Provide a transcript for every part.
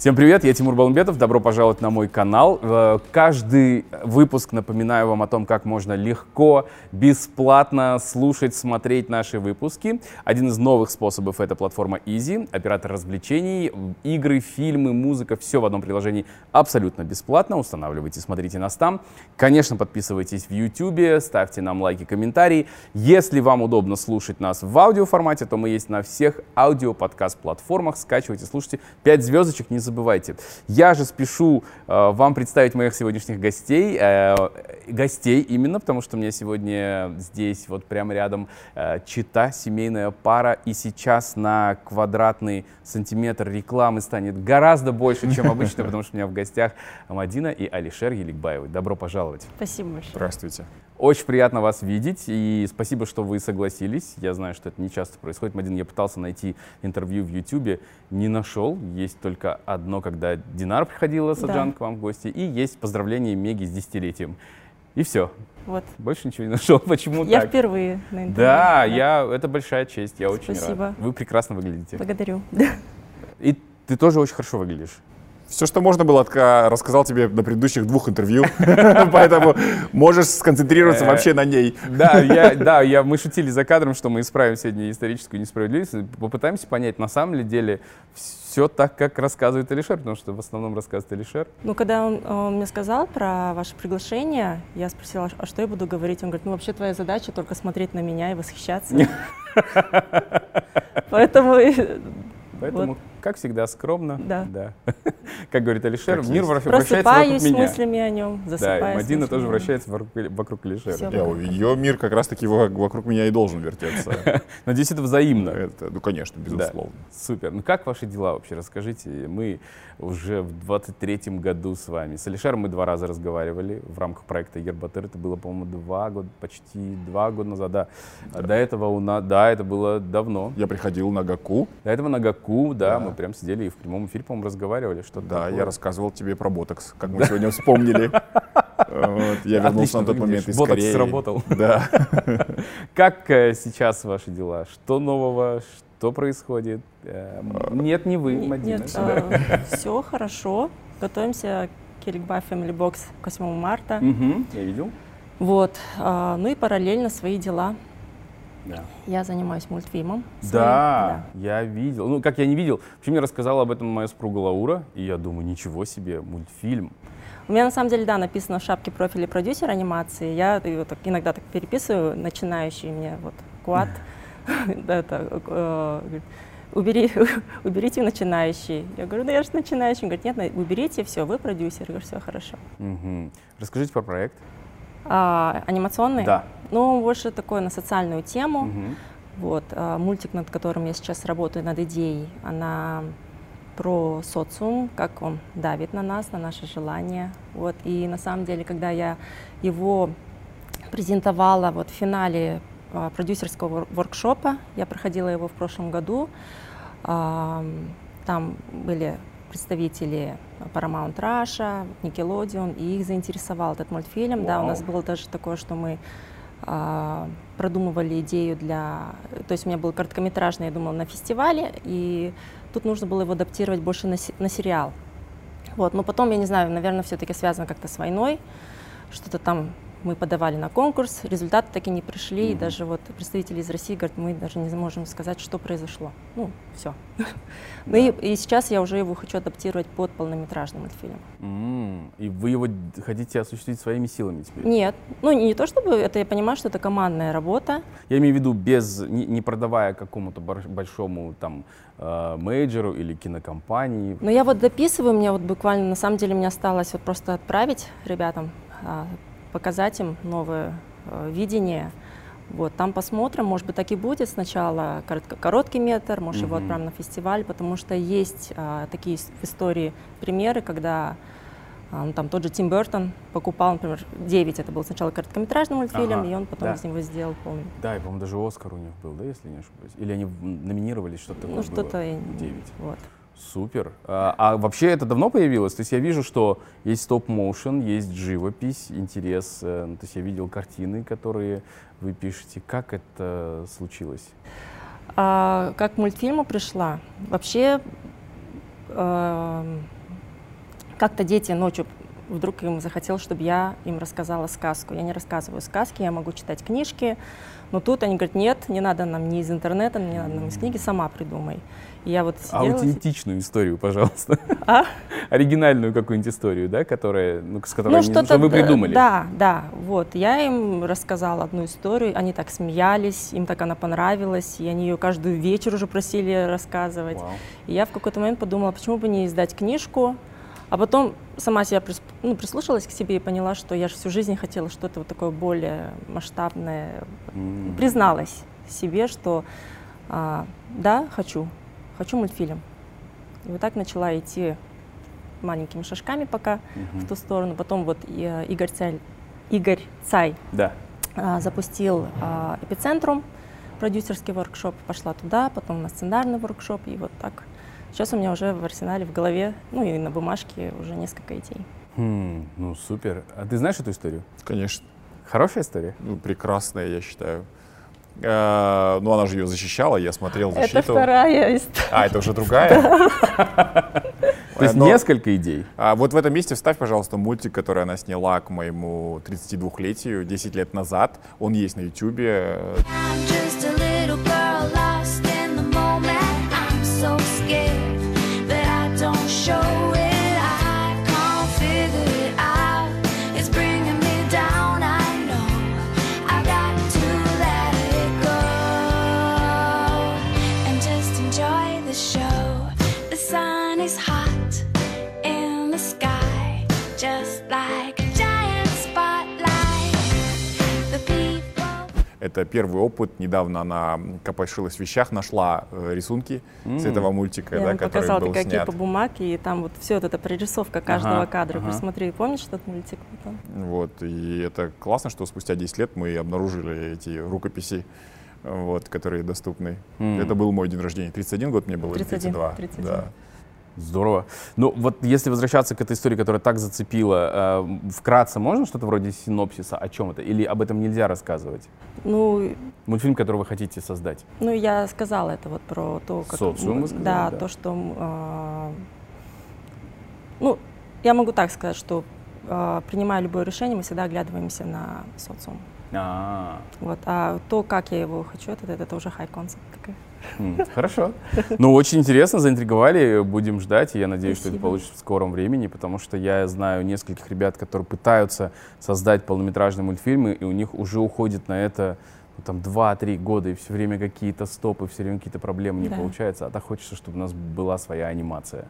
Всем привет, я Тимур Балмбетов, добро пожаловать на мой канал. Э, каждый выпуск напоминаю вам о том, как можно легко, бесплатно слушать, смотреть наши выпуски. Один из новых способов — это платформа Easy, оператор развлечений, игры, фильмы, музыка, все в одном приложении абсолютно бесплатно. Устанавливайте, смотрите нас там. Конечно, подписывайтесь в YouTube, ставьте нам лайки, комментарии. Если вам удобно слушать нас в аудиоформате, то мы есть на всех аудиоподкаст-платформах. Скачивайте, слушайте. Пять звездочек, не забывайте. Я же спешу э, вам представить моих сегодняшних гостей. Э, гостей именно, потому что у меня сегодня здесь вот прямо рядом э, чита, семейная пара. И сейчас на квадратный сантиметр рекламы станет гораздо больше, чем обычно, потому что у меня в гостях Мадина и Алишер Еликбаевы. Добро пожаловать. Спасибо большое. Здравствуйте. Очень приятно вас видеть, и спасибо, что вы согласились. Я знаю, что это не часто происходит. Мадин, я пытался найти интервью в Ютубе, не нашел. Есть только одно, когда Динар приходила, Саджан, да. к вам в гости, и есть поздравление Меги с десятилетием. И все. Вот. Больше ничего не нашел. Почему я так? впервые на интервью. Да, да, я, это большая честь. Я очень Спасибо. рад. Вы прекрасно выглядите. Благодарю. И ты тоже очень хорошо выглядишь. Все, что можно было, рассказал тебе на предыдущих двух интервью, поэтому можешь сконцентрироваться вообще на ней. Да, я, да, я, мы шутили за кадром, что мы исправим сегодня историческую несправедливость, попытаемся понять, на самом деле все так, как рассказывает Алишер, потому что в основном рассказывает Алишер. Ну, когда он, он мне сказал про ваше приглашение, я спросила, а что я буду говорить? Он говорит, ну, вообще твоя задача только смотреть на меня и восхищаться. Поэтому Поэтому, вот. Как всегда, скромно. Да. да. Как говорит Алишер, как мир есть. вращается вокруг меня. мыслями о нем, засыпаюсь Да, и Мадина тоже вращается вокруг, вокруг Алишера. Все ее мир как раз-таки вокруг меня и должен вертеться. Надеюсь, это взаимно. Это, ну, конечно, безусловно. Да. Супер. Ну, как ваши дела вообще? Расскажите. Мы уже в 23-м году с вами. С Алишером мы два раза разговаривали в рамках проекта Ербатыр. Это было, по-моему, два года, почти два года назад. Да. да. До этого у нас, да, это было давно. Я приходил на Гаку. До этого на Гаку Ку, да, да, мы прям сидели и в прямом эфире, по-моему, разговаривали, что Да, такое. я рассказывал тебе про ботокс, как мы сегодня вспомнили. Я вернулся на тот момент из Ботокс сработал. Да. Как э, сейчас ваши дела? Что нового? Что происходит? Эм, нет, не вы, Мадина. Нет, а, все хорошо. Готовимся к Келикбай Family Box к 8 марта. Я видел. Вот. А, ну и параллельно свои дела. Да. Я занимаюсь мультфильмом. Своим. Да, да, я видел. Ну, как я не видел, вообще мне рассказала об этом моя супруга Лаура, и я думаю, ничего себе, мультфильм. У меня на самом деле, да, написано в шапке профиля продюсер анимации. Я его так, иногда так переписываю, начинающий мне вот квад. это, э, убери, уберите начинающий. Я говорю, да я же начинающий. Он говорит, нет, уберите, все, вы продюсер. Я говорю, все хорошо. Расскажите про проект. А, анимационный? Да. Ну, больше такое на социальную тему. Угу. Вот, а, мультик, над которым я сейчас работаю, над идеей, она про социум, как он давит на нас, на наши желания. Вот, и на самом деле, когда я его презентовала вот в финале продюсерского воркшопа, я проходила его в прошлом году, а, там были представители Paramount Russia, Nickelodeon, и их заинтересовал этот мультфильм. Wow. Да, у нас было даже такое, что мы а, продумывали идею для... То есть у меня был короткометражный, я думала, на фестивале, и тут нужно было его адаптировать больше на, на сериал. Вот, но потом, я не знаю, наверное, все-таки связано как-то с войной, что-то там мы подавали на конкурс, результаты таки не пришли, mm-hmm. и даже вот представители из России говорят, мы даже не можем сказать, что произошло. Ну, все. Ну и, и сейчас я уже его хочу адаптировать под полнометражный мультфильм. Mm-hmm. И вы его хотите осуществить своими силами теперь? Нет, ну не то чтобы, это я понимаю, что это командная работа. Я имею в виду без, не, не продавая какому-то большому там э, мейджеру или кинокомпании. Ну я вот дописываю, мне вот буквально, на самом деле, мне осталось вот просто отправить ребятам а, показать им новое э, видение. Вот, там посмотрим, может быть, так и будет сначала коротко, короткий метр, может, mm-hmm. его отправим на фестиваль, потому что есть а, такие в истории примеры, когда а, ну, там тот же Тим Бертон покупал, например, 9, это был сначала короткометражный мультфильм, ага, и он потом да. из него сделал полный. Да, и, по-моему, даже Оскар у них был, да, если не ошибаюсь? Или они номинировались, что-то такое Ну, что-то... 9. Вот. Супер. А, а вообще это давно появилось? То есть я вижу, что есть стоп-моушен, есть живопись, интерес. Э, ну, то есть я видел картины, которые вы пишете. Как это случилось? А, как к мультфильму пришла? Вообще э, как-то дети ночью вдруг им захотелось, чтобы я им рассказала сказку. Я не рассказываю сказки, я могу читать книжки, но тут они говорят, нет, не надо нам ни из интернета, не надо нам из книги, сама придумай. И я вот сидела... Аутентичную историю, пожалуйста. А? Оригинальную какую-нибудь историю, да, которая, ну, с которой Ну, что-то... что вы придумали. Да, да, вот. Я им рассказала одну историю, они так смеялись, им так она понравилась, и они ее каждый вечер уже просили рассказывать. Вау. И я в какой-то момент подумала, почему бы не издать книжку, а потом сама себя ну, прислушалась к себе и поняла, что я же всю жизнь хотела что-то вот такое более масштабное. М. Призналась себе, что а, да, хочу, хочу мультфильм. И вот так начала идти маленькими шажками пока в ту сторону. Потом вот э, Игорь Цай, Игорь Цай Да. а, запустил а, эпицентрум, продюсерский воркшоп, пошла туда, потом на сценарный воркшоп, и вот так. Сейчас у меня уже в арсенале, в голове, ну и на бумажке уже несколько идей. Хм, ну, супер. А ты знаешь эту историю? Конечно. Хорошая история? Ну, прекрасная, я считаю. Э, ну, она же ее защищала, я смотрел защиту. Это вторая история. А, это уже другая? То есть несколько идей. А вот в этом месте вставь, пожалуйста, мультик, который она сняла к моему 32-летию 10 лет назад. Он есть на Ютубе. I'm just a Это первый опыт. Недавно она копошилась в вещах, нашла э, рисунки с этого мультика, Я да, который показала, был какие снят. по бумаге, и там вот все вот эта прорисовка каждого Ага, кадра. ага. Посмотри, помнишь этот мультик? Вот он. Вот, и это классно, что спустя 10 лет мы обнаружили эти рукописи, вот, которые доступны. М. Это был мой день рождения. 31 год мне было, или 31, 32. 31. Да. Здорово. Ну, вот если возвращаться к этой истории, которая так зацепила, э, вкратце можно что-то вроде синопсиса о чем это? Или об этом нельзя рассказывать? Ну, Мультфильм, который вы хотите создать. Ну, я сказала это вот про то, как... Социум сказали, да, да. то, что... а, ну, я могу так сказать, что а, принимая любое решение, мы всегда оглядываемся на социум. А, Вот. А то, как я его хочу, это, это уже high concept такой. Хорошо. Ну, очень интересно, заинтриговали. Будем ждать. И я надеюсь, что это Спасибо. получится в скором времени, потому что я знаю нескольких ребят, которые пытаются создать полнометражные мультфильмы, и у них уже уходит на это ну, там 2-3 года, и все время какие-то стопы, все время какие-то проблемы не Да. получаются. А так хочется, чтобы у нас была своя анимация.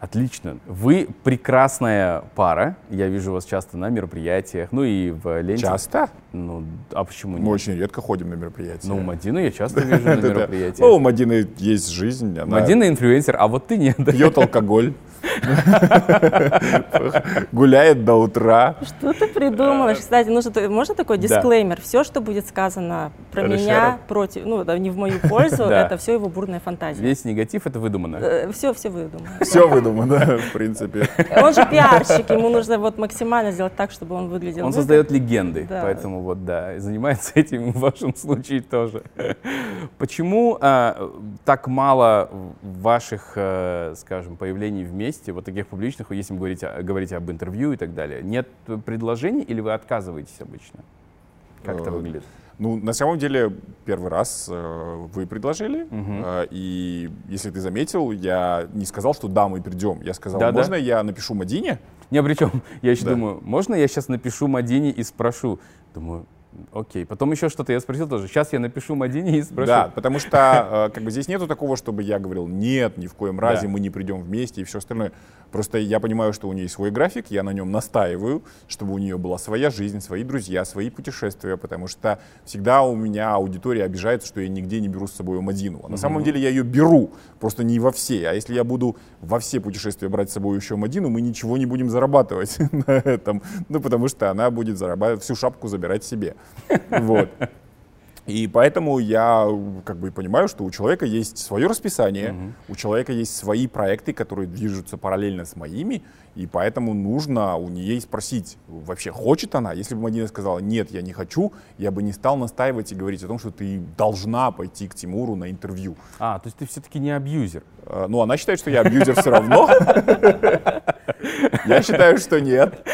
Отлично. Вы прекрасная пара. Я вижу вас часто на мероприятиях, ну и в ленте. Часто? Ну, а почему Мы нет? очень редко ходим на мероприятия. Ну, Мадину я часто вижу на мероприятиях. Ну, у Мадины есть жизнь. Мадина инфлюенсер, а вот ты нет. пьет алкоголь, гуляет до утра. Что ты придумаешь? Кстати, нужно, можно такой Да. дисклеймер? Все, что будет сказано про меня против, ну, не в мою пользу, Да. это все его бурная фантазия. Весь негатив это выдумано. Все, все выдумано. Все выдумано, в принципе. Он же пиарщик, ему нужно вот максимально сделать так, чтобы он выглядел. Он создает легенды, Да. поэтому вот да, и занимается этим в вашем случае тоже. Почему а, так мало ваших, э, скажем, появлений вместе, вот таких публичных, если вы говорите, о- говорите об интервью и так далее? Нет предложений или вы отказываетесь обычно? Как это Э, выглядит? Ну, на самом деле, первый раз э, вы предложили, э, и если ты заметил, я не сказал, что да, мы придем. Я сказал, Да-да. можно я напишу Мадине? Не, причем я еще Да. думаю, можно я сейчас напишу Мадине и спрошу? Думаю, окей. Потом еще что-то я спросил тоже. Сейчас я напишу Мадине и спрошу. Да, потому что э, как бы здесь нету такого, чтобы я говорил, нет, ни в коем разе Да. мы не придем вместе и все остальное. Просто я понимаю, что у нее свой график, я на нем настаиваю, чтобы у нее была своя жизнь, свои друзья, свои путешествия, потому что всегда у меня аудитория обижается, что я нигде не беру с собой Мадину. А на самом деле я ее беру, просто не во все. А если я буду во все путешествия брать с собой еще Мадину, мы ничего не будем зарабатывать на этом. Ну, потому что она будет зарабатывать, всю шапку забирать себе. Вот. И поэтому я как бы понимаю, что у человека есть свое расписание, у человека есть свои проекты, которые движутся параллельно с моими, и поэтому нужно у нее спросить, вообще хочет она. Если бы Мадина сказала, нет, я не хочу, я бы не стал настаивать и говорить о том, что ты должна пойти к Тимуру на интервью. А, то есть ты все-таки не абьюзер. Э, Ну, она считает, что я абьюзер все равно. Я считаю, что нет.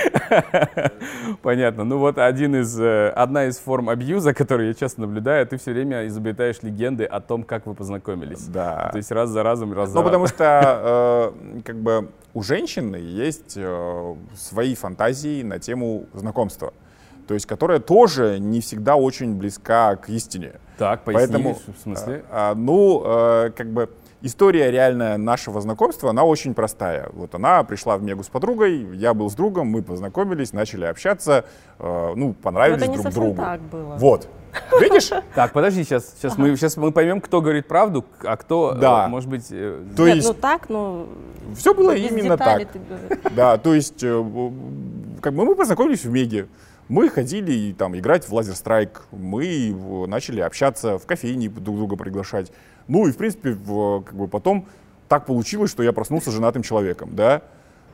Понятно. Ну вот один из, э, одна из форм абьюза, которую я часто наблюдаю, ты все время изобретаешь легенды о том, как вы познакомились. Да. То есть раз за разом, раз за Ну, потому что э, как бы у женщины есть э, свои фантазии на тему знакомства. То есть, которая тоже не всегда очень близка к истине. Так, поясни, Поэтому, в смысле? а, а, ну, э, как бы история реальная нашего знакомства, она очень простая. Вот она пришла в Мегу с подругой, я был с другом, мы познакомились, начали общаться, э, ну, Но понравились это не друг совсем другу. так было. Вот. Видишь? Так, подожди, сейчас, сейчас, мы, сейчас мы поймем, кто говорит правду, а кто, Да. э, может быть... э, То Нет, есть ну так, ну все было без именно так. Да, то есть, э, как бы мы познакомились в Меге. Мы ходили и, там играть в Лазер Страйк. Мы начали общаться в кофейне, друг друга приглашать. Ну и, в принципе, в- как бы потом так получилось, что я проснулся женатым человеком, да.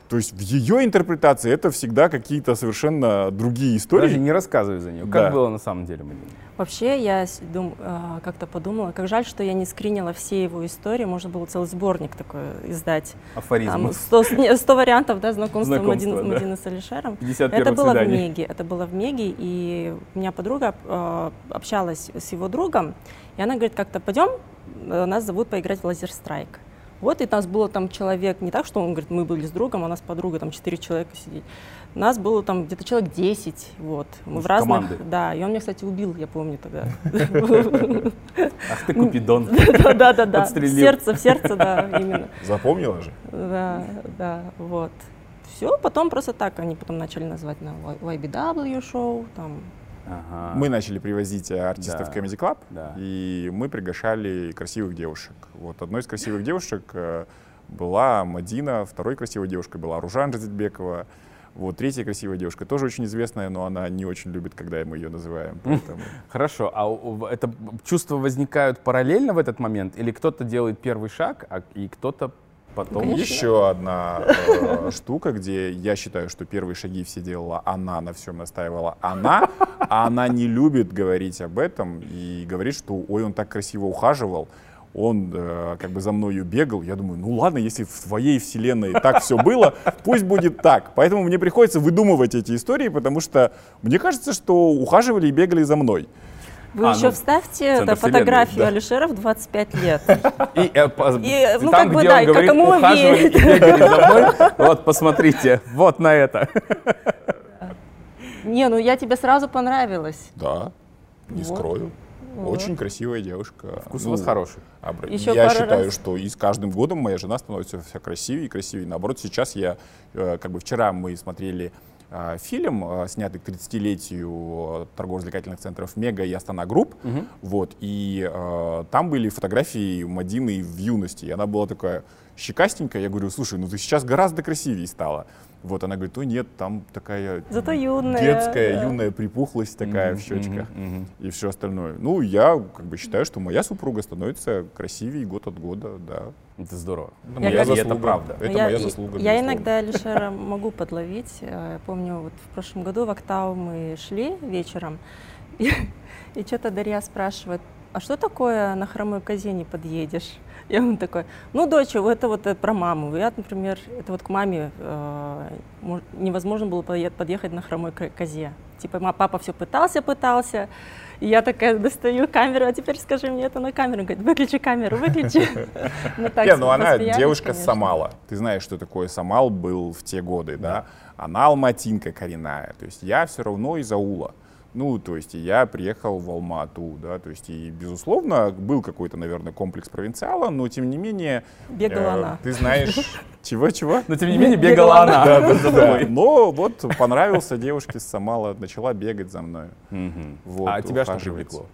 То есть в ее интерпретации это всегда какие-то совершенно другие истории. Подожди, не рассказывай за нее. Да. Как было на самом деле, Марина? Вообще, я дум- а, как-то подумала, как жаль, что я не скринила все его истории. Можно было целый сборник такой издать. Афоризм. Там 100, с- не, 100 вариантов да, знакомства Знакомства, Мадины, да. Мадины с Алишером. 51 Это было свидание. в Меге. Это было в Меге, и у меня подруга э, общалась с его другом, и она говорит, как-то пойдем, э, нас зовут поиграть в Лазер Страйк. Вот, и нас было там человек, не так, что он говорит, мы были с другом, а нас подруга, там четыре человека сидеть. Нас было там где-то человек 10, вот. Мы в разных, команды. да, и он меня, кстати, убил, я помню тогда. Ах ты, Купидон. Да-да-да, в Подстрелил. сердце, в сердце, да, именно. Запомнила же? Да, да, вот. Все, потом просто так они потом начали называть на YBW шоу, там, Ага. Мы начали привозить э, артистов Да. в Comedy Club, Да. и мы приглашали красивых девушек. Вот одной из красивых девушек э, была Мадина, второй красивой девушкой была Ружан Жазитбекова. Вот третья красивая девушка тоже очень известная, но она не очень любит, когда мы ее называем. Поэтому... Хорошо, а это чувства возникают параллельно в этот момент? Или кто-то делает первый шаг, а, и кто-то потом... Конечно. Еще одна э, штука, где я считаю, что первые шаги все делала она, на всем настаивала она, а она не любит говорить об этом и говорит, что ой, он так красиво ухаживал, он э, как бы за мною бегал. Я думаю, ну ладно, если в твоей вселенной так все было, пусть будет так. Поэтому мне приходится выдумывать эти истории, потому что мне кажется, что ухаживали и бегали за мной. Вы А, еще ну, вставьте вселенной, фотографию да. Алишера в 25 лет. И, э, по- И, ну, там, как бы, где да, он и говорит, и бегали за мной, вот, посмотрите, вот на это. Не, ну я тебе сразу понравилась. Да, не Вот. скрою. Вот. Очень красивая девушка. Вкус у Ну, вас хороший. Обра- Ещё я считаю, раз. что и с каждым годом моя жена становится все красивее и красивее. Наоборот, сейчас я, э, как бы вчера мы смотрели фильм, э, снятый к 30-летию торгово-развлекательных центров Мега и Астана Групп. Вот, и э, там были фотографии Мадины в юности. И она была такая щекастенькая. Я говорю, слушай, ну ты сейчас гораздо красивее стала. Вот она говорит, ой, нет, там такая Зато юная. детская, да. юная припухлость такая в щечках Мгм, мгм. и все остальное. Ну, я как бы считаю, что моя супруга становится красивее год от года, да. Это здорово. Это Я моя как- И это заслуга. правда. Это я, моя заслуга. Я безусловно. иногда Алишера могу подловить. Э, Я помню, вот в прошлом году в Октау мы шли вечером, и, и что-то Дарья спрашивает, а что такое на хромой козе не подъедешь? Я ему такой, ну, дочь, это вот э, про маму. Я, например, это вот к маме э, мож- невозможно было подъе- подъехать на хромой ко- козе. Типа, папа все пытался, пытался. И я такая достаю камеру, а теперь скажи мне это на камеру. Он говорит, выключи камеру, выключи. Не, ну она девушка. Самала. Ты знаешь, что такое Самал был в те годы, да? Она алматинка коренная. То есть я все равно из аула. Ну, то есть и я приехал в Алмату, да, то есть и, безусловно, был какой-то, наверное, комплекс провинциала, но тем не менее... Бегала э, она. Ты знаешь... Чего-чего? Но тем не менее бегала она. Да, да, да, да. Но вот понравился девушке с Самала, начала бегать за мной. А тебя что привлекло?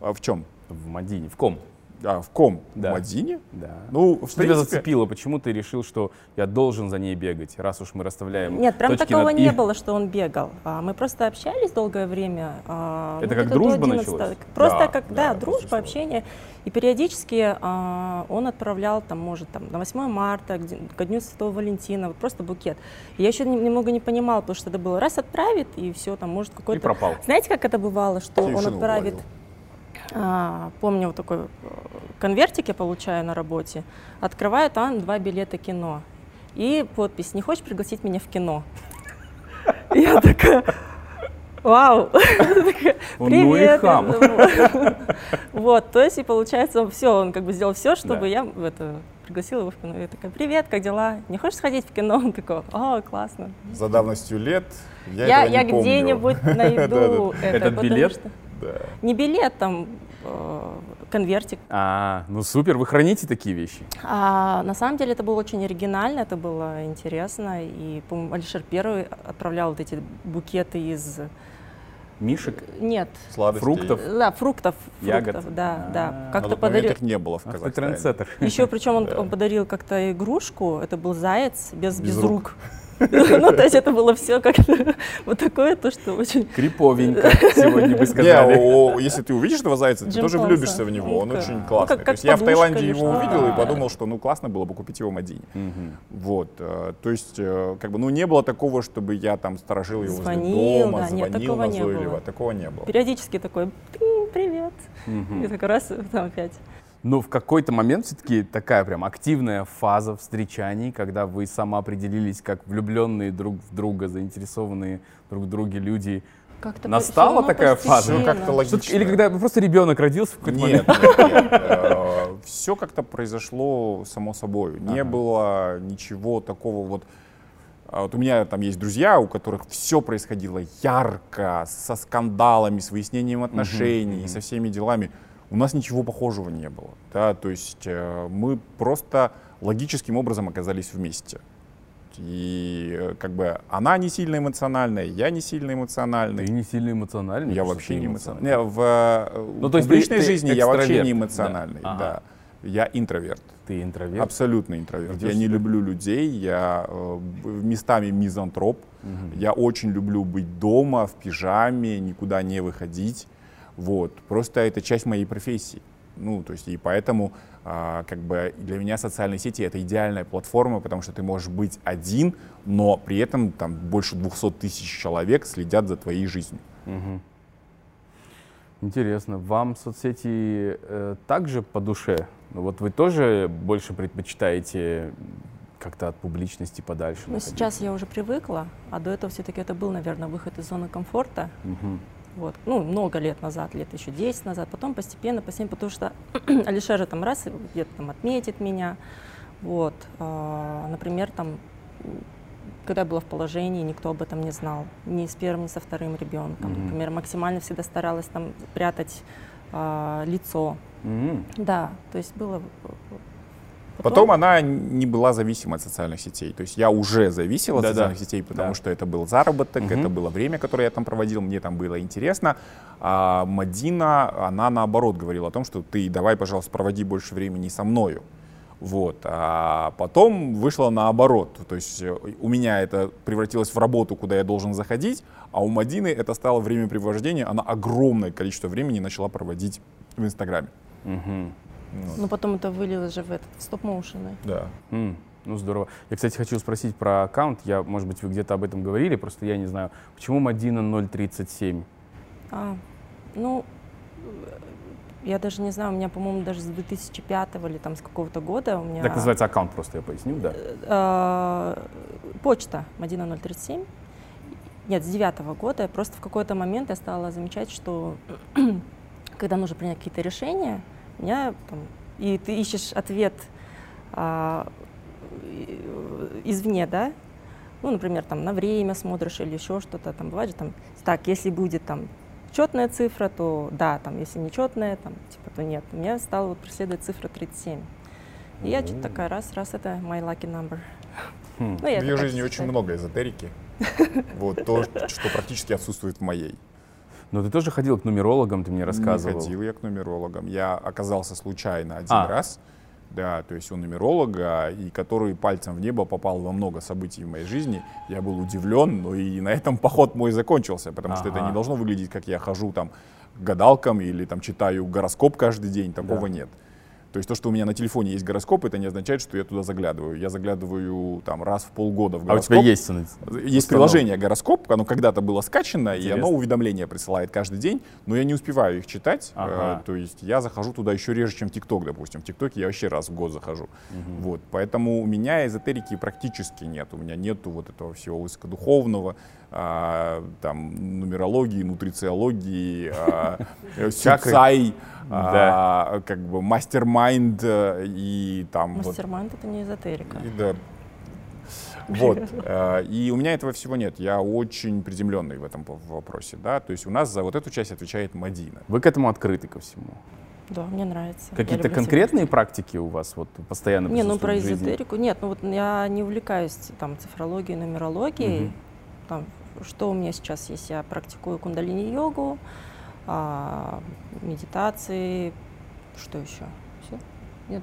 А в чем? В Мадине, в ком? А, в ком? Да. В Мадине? Да. Ну, в Что тебя принципе, зацепило? Почему ты решил, что я должен за ней бегать, раз уж мы расставляем Нет, прям точки такого над не «и»? было, что он бегал. А, Мы просто общались долгое время. а, Это ну, как дружба 11. началась? Просто Да, как, да, да, дружба, общение. И периодически а, он отправлял, там, может, там, на 8 марта, ко Дню Святого Валентина, вот просто букет. И я еще не- немного не понимала, потому что это было раз отправит, и все, там, может, И какой-то... пропал. Знаете, как это бывало, что он Тишину отправит... уловил. А, помню, вот такой э, конвертик я получаю на работе, открываю там два билета кино. И подпись «Не хочешь пригласить меня в кино?» Я такая, вау, ну и привет. хам. Вот, то есть и получается, все, он как бы сделал все, чтобы Да. я это, пригласила его в кино. Я такая, привет, как дела? Не хочешь сходить в кино? Он такой, о, классно. За давностью лет я, Я, где-нибудь найду это. Этот билет? Да. Не билет, там э, конвертик. А, ну супер, вы храните такие вещи? А, на самом деле это было очень оригинально, это было интересно. И, по-моему, Алишер Первый отправлял вот эти букеты из... Мишек? Нет, Сладостей. Фруктов? да, фруктов. Ягод? фруктов, да, А. да. На Как-то подарил... не было в ты Казахстане. Еще причем он, Да. он подарил как-то игрушку, это был заяц без, Без без, рук. рук. Ну, то есть это было все как-то вот такое, то, что очень... Криповенько, сегодня бы Не, сказали. если ты увидишь этого зайца, ты тоже влюбишься в него. Он очень классный. ну, как- То есть как я в Таиланде его увидел и Да. подумал, что ну классно было бы купить его в Мадине. Вот, э, то есть, э, как бы, ну, не было такого, чтобы я там сторожил его возле Звонил, дома, да, нет, звонил такого не назойливо. было. Такого не было. Периодически такой, «Тынь, привет. И так раз там опять. Но в какой-то момент все-таки такая прям активная фаза встречаний, когда вы самоопределились как влюбленные друг в друга, заинтересованные друг в друге люди. Как-то Настала равно такая фаза? Постепенно. как-то логично. Или когда просто ребенок родился в какой-то Нет, момент. нет, нет. Все как-то произошло само собой. Не Ага. было ничего такого вот. а Вот у меня там есть друзья, у которых все происходило ярко, со скандалами, с выяснением отношений, мгм. со всеми делами. У нас ничего похожего не было. Да? То есть э, мы просто логическим образом оказались вместе. И э, как бы она не сильно эмоциональная, я не сильно эмоциональный. Ты не сильно эмоциональный. Я вообще ты не эмоциональный. Не, в э, Ну, то есть публичной ты- ты жизни я вообще не да. эмоциональный. Ага. Да. Я интроверт. Ты интроверт. Абсолютно интроверт. Ведёшь я не люблю людей, я э, местами мизантроп. Мгм. Я очень люблю быть дома, в пижаме, никуда не выходить. Вот. Просто это часть моей профессии. Ну, то есть, и поэтому, а, как бы, для меня социальные сети — это идеальная платформа, потому что ты можешь быть один, но при этом там больше 200 тысяч человек следят за твоей жизнью. Мгм. Интересно, вам соцсети э, также по душе? Ну, вот вы тоже больше предпочитаете как-то от публичности подальше? Ну, находиться? сейчас я уже привыкла, а до этого все-таки это был, наверное, выход из зоны комфорта. Мгм. Вот, ну, много лет назад, лет еще 10 назад, потом постепенно, постепенно, потому что Алишер же там раз где-то там отметит меня, вот, а, например, там, когда я была в положении, никто об этом не знал, ни с первым, ни со вторым ребенком, Мгм. например, максимально всегда старалась там прятать а, лицо, М. да, то есть было... Потом она не была зависима от социальных сетей. То есть я уже зависел от Да-да. социальных сетей, потому Да. что это был заработок, Мгм. это было время, которое я там проводил, мне там было интересно. А Мадина, она наоборот говорила о том, что ты давай, пожалуйста, проводи больше времени со мною. Вот. А потом вышло наоборот. То есть э, у меня это превратилось в работу, куда я должен заходить, а у Мадины это стало времяпрепровождение. Она огромное количество времени начала проводить в Инстаграме. Мгм. Вот. Ну, потом это вылилось же в этот, в стоп-моушены. Да. М, Ну, здорово. Я, кстати, хочу спросить про аккаунт. Я, может быть, вы где-то об этом говорили, просто я не знаю. Почему Мадина 037? А, ну, э, я даже не знаю, у меня, по-моему, даже с 2005 или там с какого-то года у меня... Так называется аккаунт, просто я поясню, да? э, почта Мадина 037. Нет, с девятого года. Просто в какой-то момент я стала замечать, что когда нужно принять какие-то решения, меня там, и ты ищешь ответ а, извне, да? Ну, например, там на время смотришь или еще что-то, там бывает же там, так, если будет там четная цифра, то да, там, если нечетная, там, типа, то нет. У меня стала вот преследовать цифра 37. И я что-то такая, раз, раз, это my lucky number. Хм. Ну, В ее жизни очень считаю. много эзотерики. Вот то, что практически отсутствует в моей. Но ты тоже ходил к нумерологам, ты мне рассказывал. Не ходил я к нумерологам. Я оказался случайно один А. раз. Да, то есть у нумеролога, и который пальцем в небо попал во много событий в моей жизни. Я был удивлен, но и на этом поход мой закончился, потому что это Ага. не должно выглядеть, как я хожу там к гадалкам или там читаю гороскоп каждый день, такого Да. нет. То есть то, что у меня на телефоне есть гороскоп, это не означает, что я туда заглядываю. Я заглядываю там раз в полгода в А у гороскоп. тебя есть? он- Есть приложение гороскоп, оно когда-то было скачано, и Интересно. оно уведомления присылает каждый день, но я не успеваю их читать. Ага. э, то есть я захожу туда еще реже, чем ТикТок, допустим. В ТикТоке я вообще раз в год захожу. Вот, поэтому у меня эзотерики практически нет. У меня нету вот этого всего высокодуховного, а, там, нумерологии, нутрициологии, а, сюцай, а, как бы мастер-майнд э, и там... вот Мастер-майнд это не эзотерика. и да. Вот. э, И у меня этого всего нет. Я очень приземленный в этом вопросе. Да? То есть у нас за вот эту часть отвечает Мадина. Вы к этому открыты ко всему? Да, мне нравится. Какие-то конкретные практики у вас вот постоянно Не, ну про эзотерику. Нет, ну вот я не увлекаюсь там цифрологией, нумерологией. Мгм. Там, что у меня сейчас есть? Я практикую кундалини-йогу, а, медитации, что еще? Все? Нет.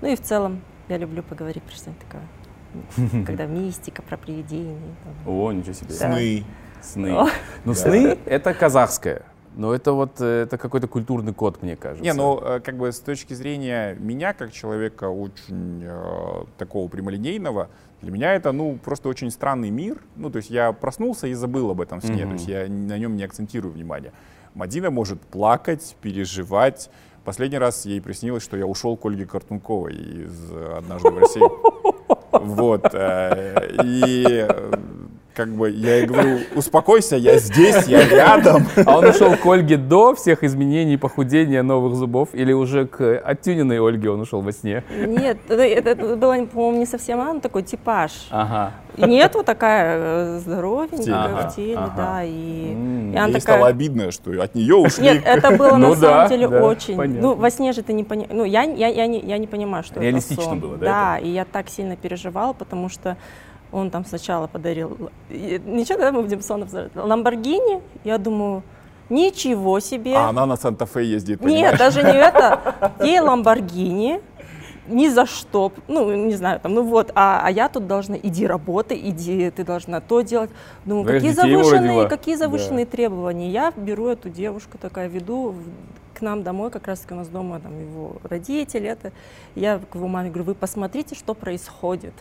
Ну и в целом я люблю поговорить про что-нибудь такое. Когда мистика, про привидения. там. О, ничего себе. Да. Сны. Сны. Ну, сны — это казахское. Но это вот э, это какой-то культурный код, мне кажется. Не, ну, э, как бы с точки зрения меня, как человека очень э, такого прямолинейного, для меня это, ну, просто очень странный мир. Ну, то есть я проснулся и забыл об этом сне, Мгм. то есть я на нем не акцентирую внимание. Мадина может плакать, переживать. Последний раз ей приснилось, что я ушел к Ольге Картунковой из э, «Однажды в России». Вот. э, И э, как бы я ей говорю, успокойся, я здесь, я рядом. А он ушел к Ольге до всех изменений, похудения, новых зубов? Или уже к оттюненной Ольге он ушел во сне? Нет, это, это было, по-моему, не совсем она, такой типаж. Ага. И нет, вот такая э, здоровенькая теле. в теле, Ага. да, и, и она Ей такая... стало обидно, что от нее ушли. Нет, это было Ну на да, самом деле да, очень. понятно. Ну, во сне же ты не понимаешь. Ну, я, я, я, не, я не понимаю, что Реалистично это сон. было, да, Да, и я так сильно переживала, потому что он там сначала подарил... Ничего, когда мы будем сон обсуждать. Ламборгини, я думаю, ничего себе. А она на Санта-Фе ездит, Нет, понимаешь? даже не это. Ей Ламборгини, ни за что, ну, не знаю, там, ну вот, а, а я тут должна, иди работай, иди, ты должна то делать. Думаю, Да, какие завышенные, какие Да. завышенные требования. Я беру эту девушку, такая веду в- к нам домой, как раз таки у нас дома там его родители, это. Я к его маме говорю, вы посмотрите, что происходит.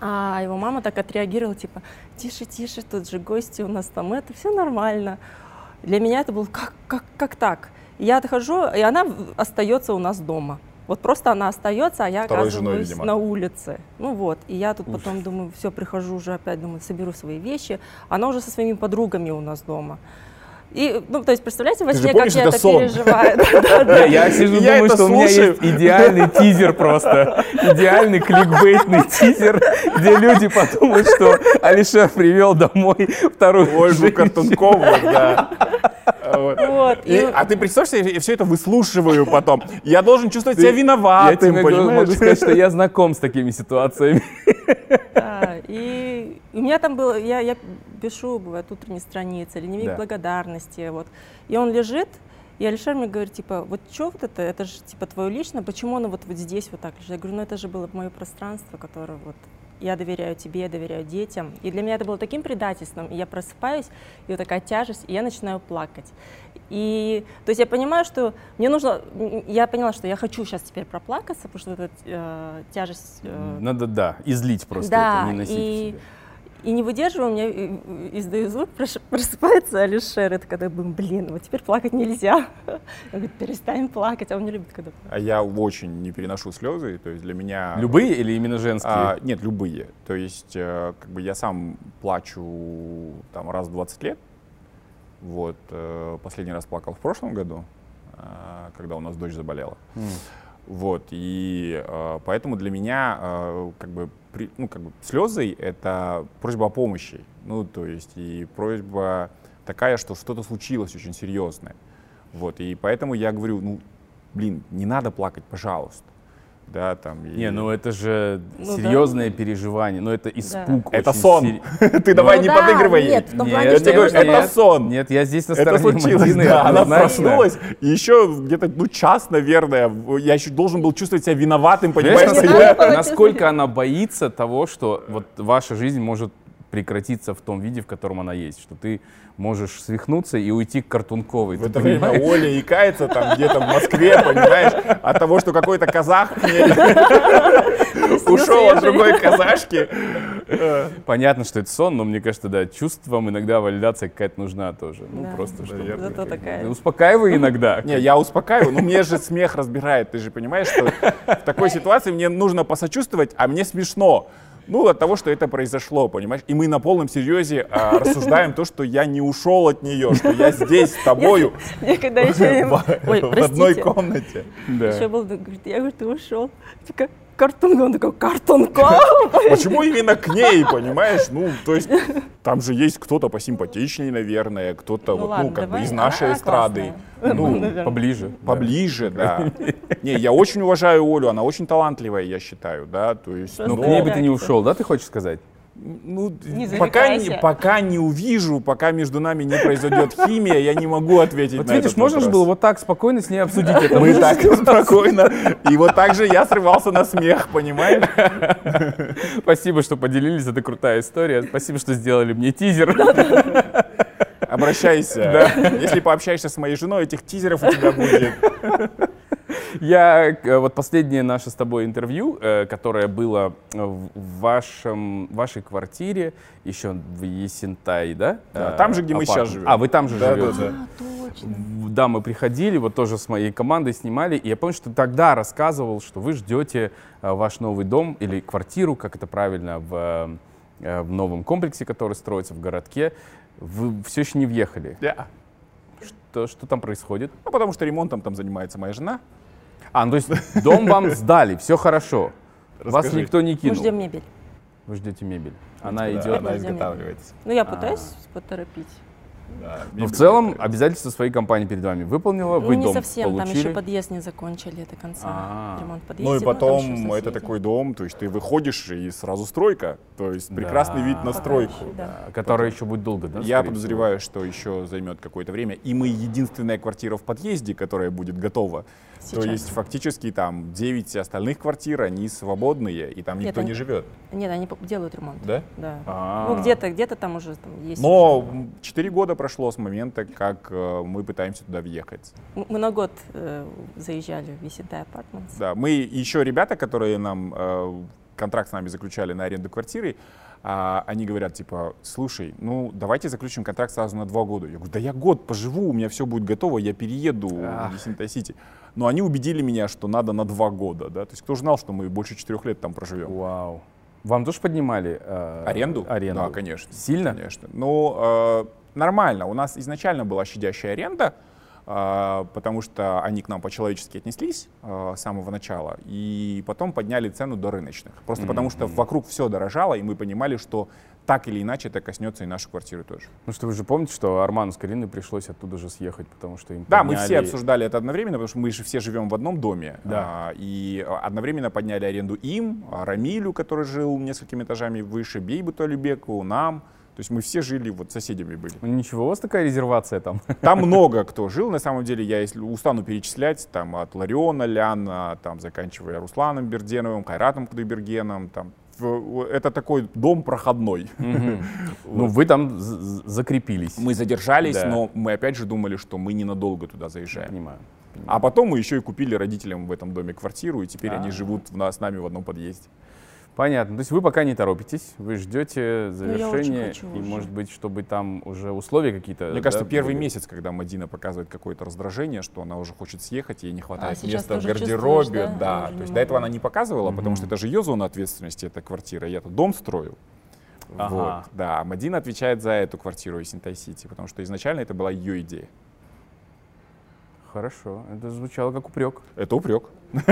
А его мама так отреагировала, типа, тише, тише, тут же гости у нас там, это все нормально. Для меня это было, как, как, как так? Я отхожу, и она остается у нас дома. Вот просто она остается, а я Второй женой, оказываюсь видимо. на улице. Ну вот, и я тут потом думаю, все, прихожу уже опять, думаю, соберу свои вещи. Она уже со своими подругами у нас дома. И, ну, то есть, представляете, во Ты сне, как я это сон. переживаю. Я, я сижу, Я думаю, что у меня есть идеальный тизер просто. Идеальный кликбейтный тизер, где люди подумают, что Алишер привел домой вторую Ольгу. Картункову, да. Вот. И- и- а ты представь, что я все это выслушиваю потом. Я должен чувствовать себя Я виноватым, тебе могу, понимаешь? могу сказать, что я знаком с такими ситуациями. Да, и у меня там было, я, я пишу, бывает, утренние страницы, ленивик Да. благодарности, вот. И он лежит, и Алишер мне говорит, типа, вот что вот это, это же, типа, твое личное, почему оно вот, вот здесь вот так лежит? Я говорю, ну это же было мое пространство, которое вот, я доверяю тебе, я доверяю детям. И для меня это было таким предательством, и я просыпаюсь, и вот такая тяжесть, и я начинаю плакать. И, то есть я понимаю, что мне нужно, я поняла, что я хочу сейчас теперь проплакаться, потому что эта э, тяжесть э, Надо, да, излить просто Да, это, не носить в и- себе. И не выдерживаю, у меня э, э, издаю звук, просыпается Алишер, это когда думаю, блин, вот теперь плакать нельзя. Он говорит, перестань плакать, а он не любит, когда А я очень не переношу слезы, то есть для меня... Любые или именно женские? А, нет, любые. То есть, э, как бы я сам плачу там раз в 20 лет. Вот. Последний раз плакал в прошлом году, когда у нас дочь заболела. М. Вот, и э, поэтому для меня э, как бы, при- ну, как бы слезы — это просьба о помощи. Ну, то есть и просьба такая, что что-то случилось очень серьезное. Вот, и поэтому я говорю, ну, блин, не надо плакать, пожалуйста. Да, там. и- Не, ну это же Ну да. серьезное переживание, но это испуг. Это очень сон. сери- Ты давай Ну не да, подыгрывай ей. нет, в том Нет, плане, Я что тебе говорю, это сон. Нет, я здесь на Это стороне случилось, Мадины, да, она проснулась, и еще где-то, ну, час, наверное, я еще должен был чувствовать себя виноватым, Понимаешь, насколько она боится того, что вот ваша жизнь может прекратиться в том виде, в котором она есть, что ты можешь свихнуться и уйти к картунковой. В это время понимаешь? Оля икается там где-то в Москве, понимаешь, от того, что какой-то казах ушел от другой казашки. Понятно, что это сон, но мне кажется, да, чувствам иногда валидация какая-то нужна тоже. Ну, Да. просто чтобы... Наверное. Зато такая. Успокаивай иногда. Не, я успокаиваю, но мне же смех разбирает, ты же понимаешь, что в такой ситуации мне нужно посочувствовать, а мне смешно. Ну, от того, что это произошло, понимаешь? И мы на полном серьезе а, рассуждаем то, что я не ушел от нее, что я здесь с тобою Я когда еще... В одной комнате. Еще был, говорит, я говорю, ты ушел. Такая, картонка. Он такой, картонка. Почему именно к ней, понимаешь? Ну, то есть там же есть кто-то посимпатичнее, наверное, кто-то вот, ну, как бы из нашей эстрады. классная. Ну, Наверное. Поближе. поближе, да. Не, я очень уважаю Олю, она очень талантливая, я считаю, да, то есть... Ну, к ней бы ты не ушел, да, ты хочешь сказать? Ну, Не пока, не, пока не увижу, пока между нами не произойдет химия, я не могу ответить Вот на видишь, этот можно же было вот так спокойно с ней обсудить это. Мы так спокойно. И вот так же я срывался на смех, понимаешь? Спасибо, что поделились, это крутая история. Спасибо, что сделали мне тизер. Обращайся. Если пообщаешься с моей женой, этих тизеров у тебя будет. Я э, вот последнее наше с тобой интервью, э, которое было в вашем, вашей квартире, еще в Есентай, да? Да, Э, там же, где мы сейчас живем. А, вы там же Да, живете? да, да. А, Да, мы приходили, вот тоже с моей командой снимали, и я помню, что тогда рассказывал, что вы ждете э, ваш новый дом или квартиру, как это правильно, в, э, в новом комплексе, который строится в городке. Вы все еще не въехали. Да. Что, что там происходит? Ну, потому что ремонтом там занимается моя жена. А, ну то есть дом вам сдали, все хорошо. Вас Расскажи. никто не Мы кинул. ждет мебель. Вы ждете мебель. Она Да, идет. она Мы ждем изготавливается. Ну, я пытаюсь поторопить. Да, Но в мебель целом изготавливается. обязательства своей компании перед вами выполнила, Ну, вы не дом совсем, там получили. еще подъезд не закончили до конца. А. Ремонт подъезда. Ну и потом это такой дом, то есть ты выходишь и сразу стройка, то есть прекрасный Да. вид на стройку. Да. А, Которая еще будет долго, да? Я скорее подозреваю, что еще займет какое-то время. И мы единственная квартира в подъезде, которая будет готова. Сейчас. То есть фактически там 9 остальных квартир, они свободные, и там Нет, никто они- не живет. Нет, они делают ремонт. Да? Да. А. Ну, где-то, где-то там уже там есть. Но 4 года прошло с момента, как э, мы пытаемся туда въехать. Мы на год э, заезжали в Esentai Apartments. Да, мы еще ребята, которые нам э, контракт с нами заключали на аренду квартиры, а, они говорят, типа, слушай, ну давайте заключим контракт сразу на два года. Я говорю, да я год поживу, у меня все будет готово, я перееду Ах. в Esentai City. Но они убедили меня, что надо на два года, да, то есть кто знал, что мы больше четырех лет там проживем. Вау. Вам тоже поднимали э, Аренду? Аренду. Да, конечно. Сильно? Конечно. Ну, э, нормально. У нас изначально была щадящая аренда, потому что они к нам по-человечески отнеслись э, с самого начала, и потом подняли цену до рыночных. Просто потому что вокруг все дорожало, и мы понимали, что так или иначе это коснется и нашу квартиру тоже. Ну что вы же помните, что Арману с Кариной пришлось оттуда же съехать, потому что им Да, мы подняли- все обсуждали это одновременно, потому что мы же все живем в одном доме. Да. А, и одновременно подняли аренду им, а, Рамилю, который жил несколькими этажами выше, Бейбуту Алюбеку, нам. То есть мы все жили, вот соседями были. Ну ничего, у вас такая резервация там. Там много кто жил, на самом деле, я если устану перечислять, там от Лариона Ляна, там заканчивая Русланом Берденовым, Кайратом Кудайбергеном, там это такой дом проходной. Ну вы там закрепились. Мы задержались, Да. но мы опять же думали, что мы ненадолго туда заезжаем. Понимаю. А потом мы еще и купили родителям в этом доме квартиру, и теперь А. они живут в нас, с нами в одном подъезде. Понятно. То есть вы пока не торопитесь, вы ждете завершения, хочу и уже. может быть, чтобы там уже условия какие-то. Мне да, кажется, первый были? месяц, когда Мадина показывает какое-то раздражение, что она уже хочет съехать, ей не хватает А, места в гардеробе. да? Да, то есть до этого она не показывала, потому что это же ее зона ответственности, эта квартира. Я-то дом строю. Ага. Вот, да, Мадина отвечает за эту квартиру из Синтай-Сити, потому что изначально это была ее идея. Хорошо. Это звучало как упрек. Это упрек. Я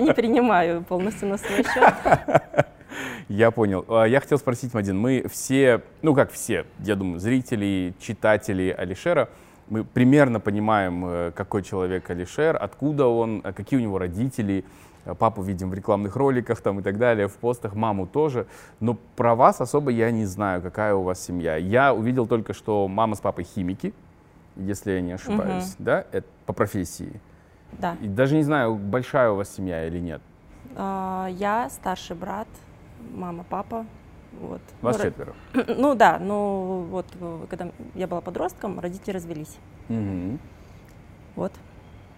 не принимаю полностью на свой счет. Я понял. А, Я хотел спросить, Мадин, мы все, ну как все, я думаю, зрители, читатели Алишера, мы примерно понимаем, э, какой человек Алишер, откуда он, э, какие у него родители. Э, Папу видим в рекламных роликах там и так далее, в постах, маму тоже. Но про вас особо я не знаю, какая у вас семья. Я увидел только, что мама с папой химики, если я не ошибаюсь, да, это по профессии. Да. И даже не знаю, большая у вас семья или нет. А, Я старший брат, мама, папа. Вот. Вас Ну, ро- четверо. Ну да, ну вот э, когда я была подростком, родители развелись. Мгм. Вот.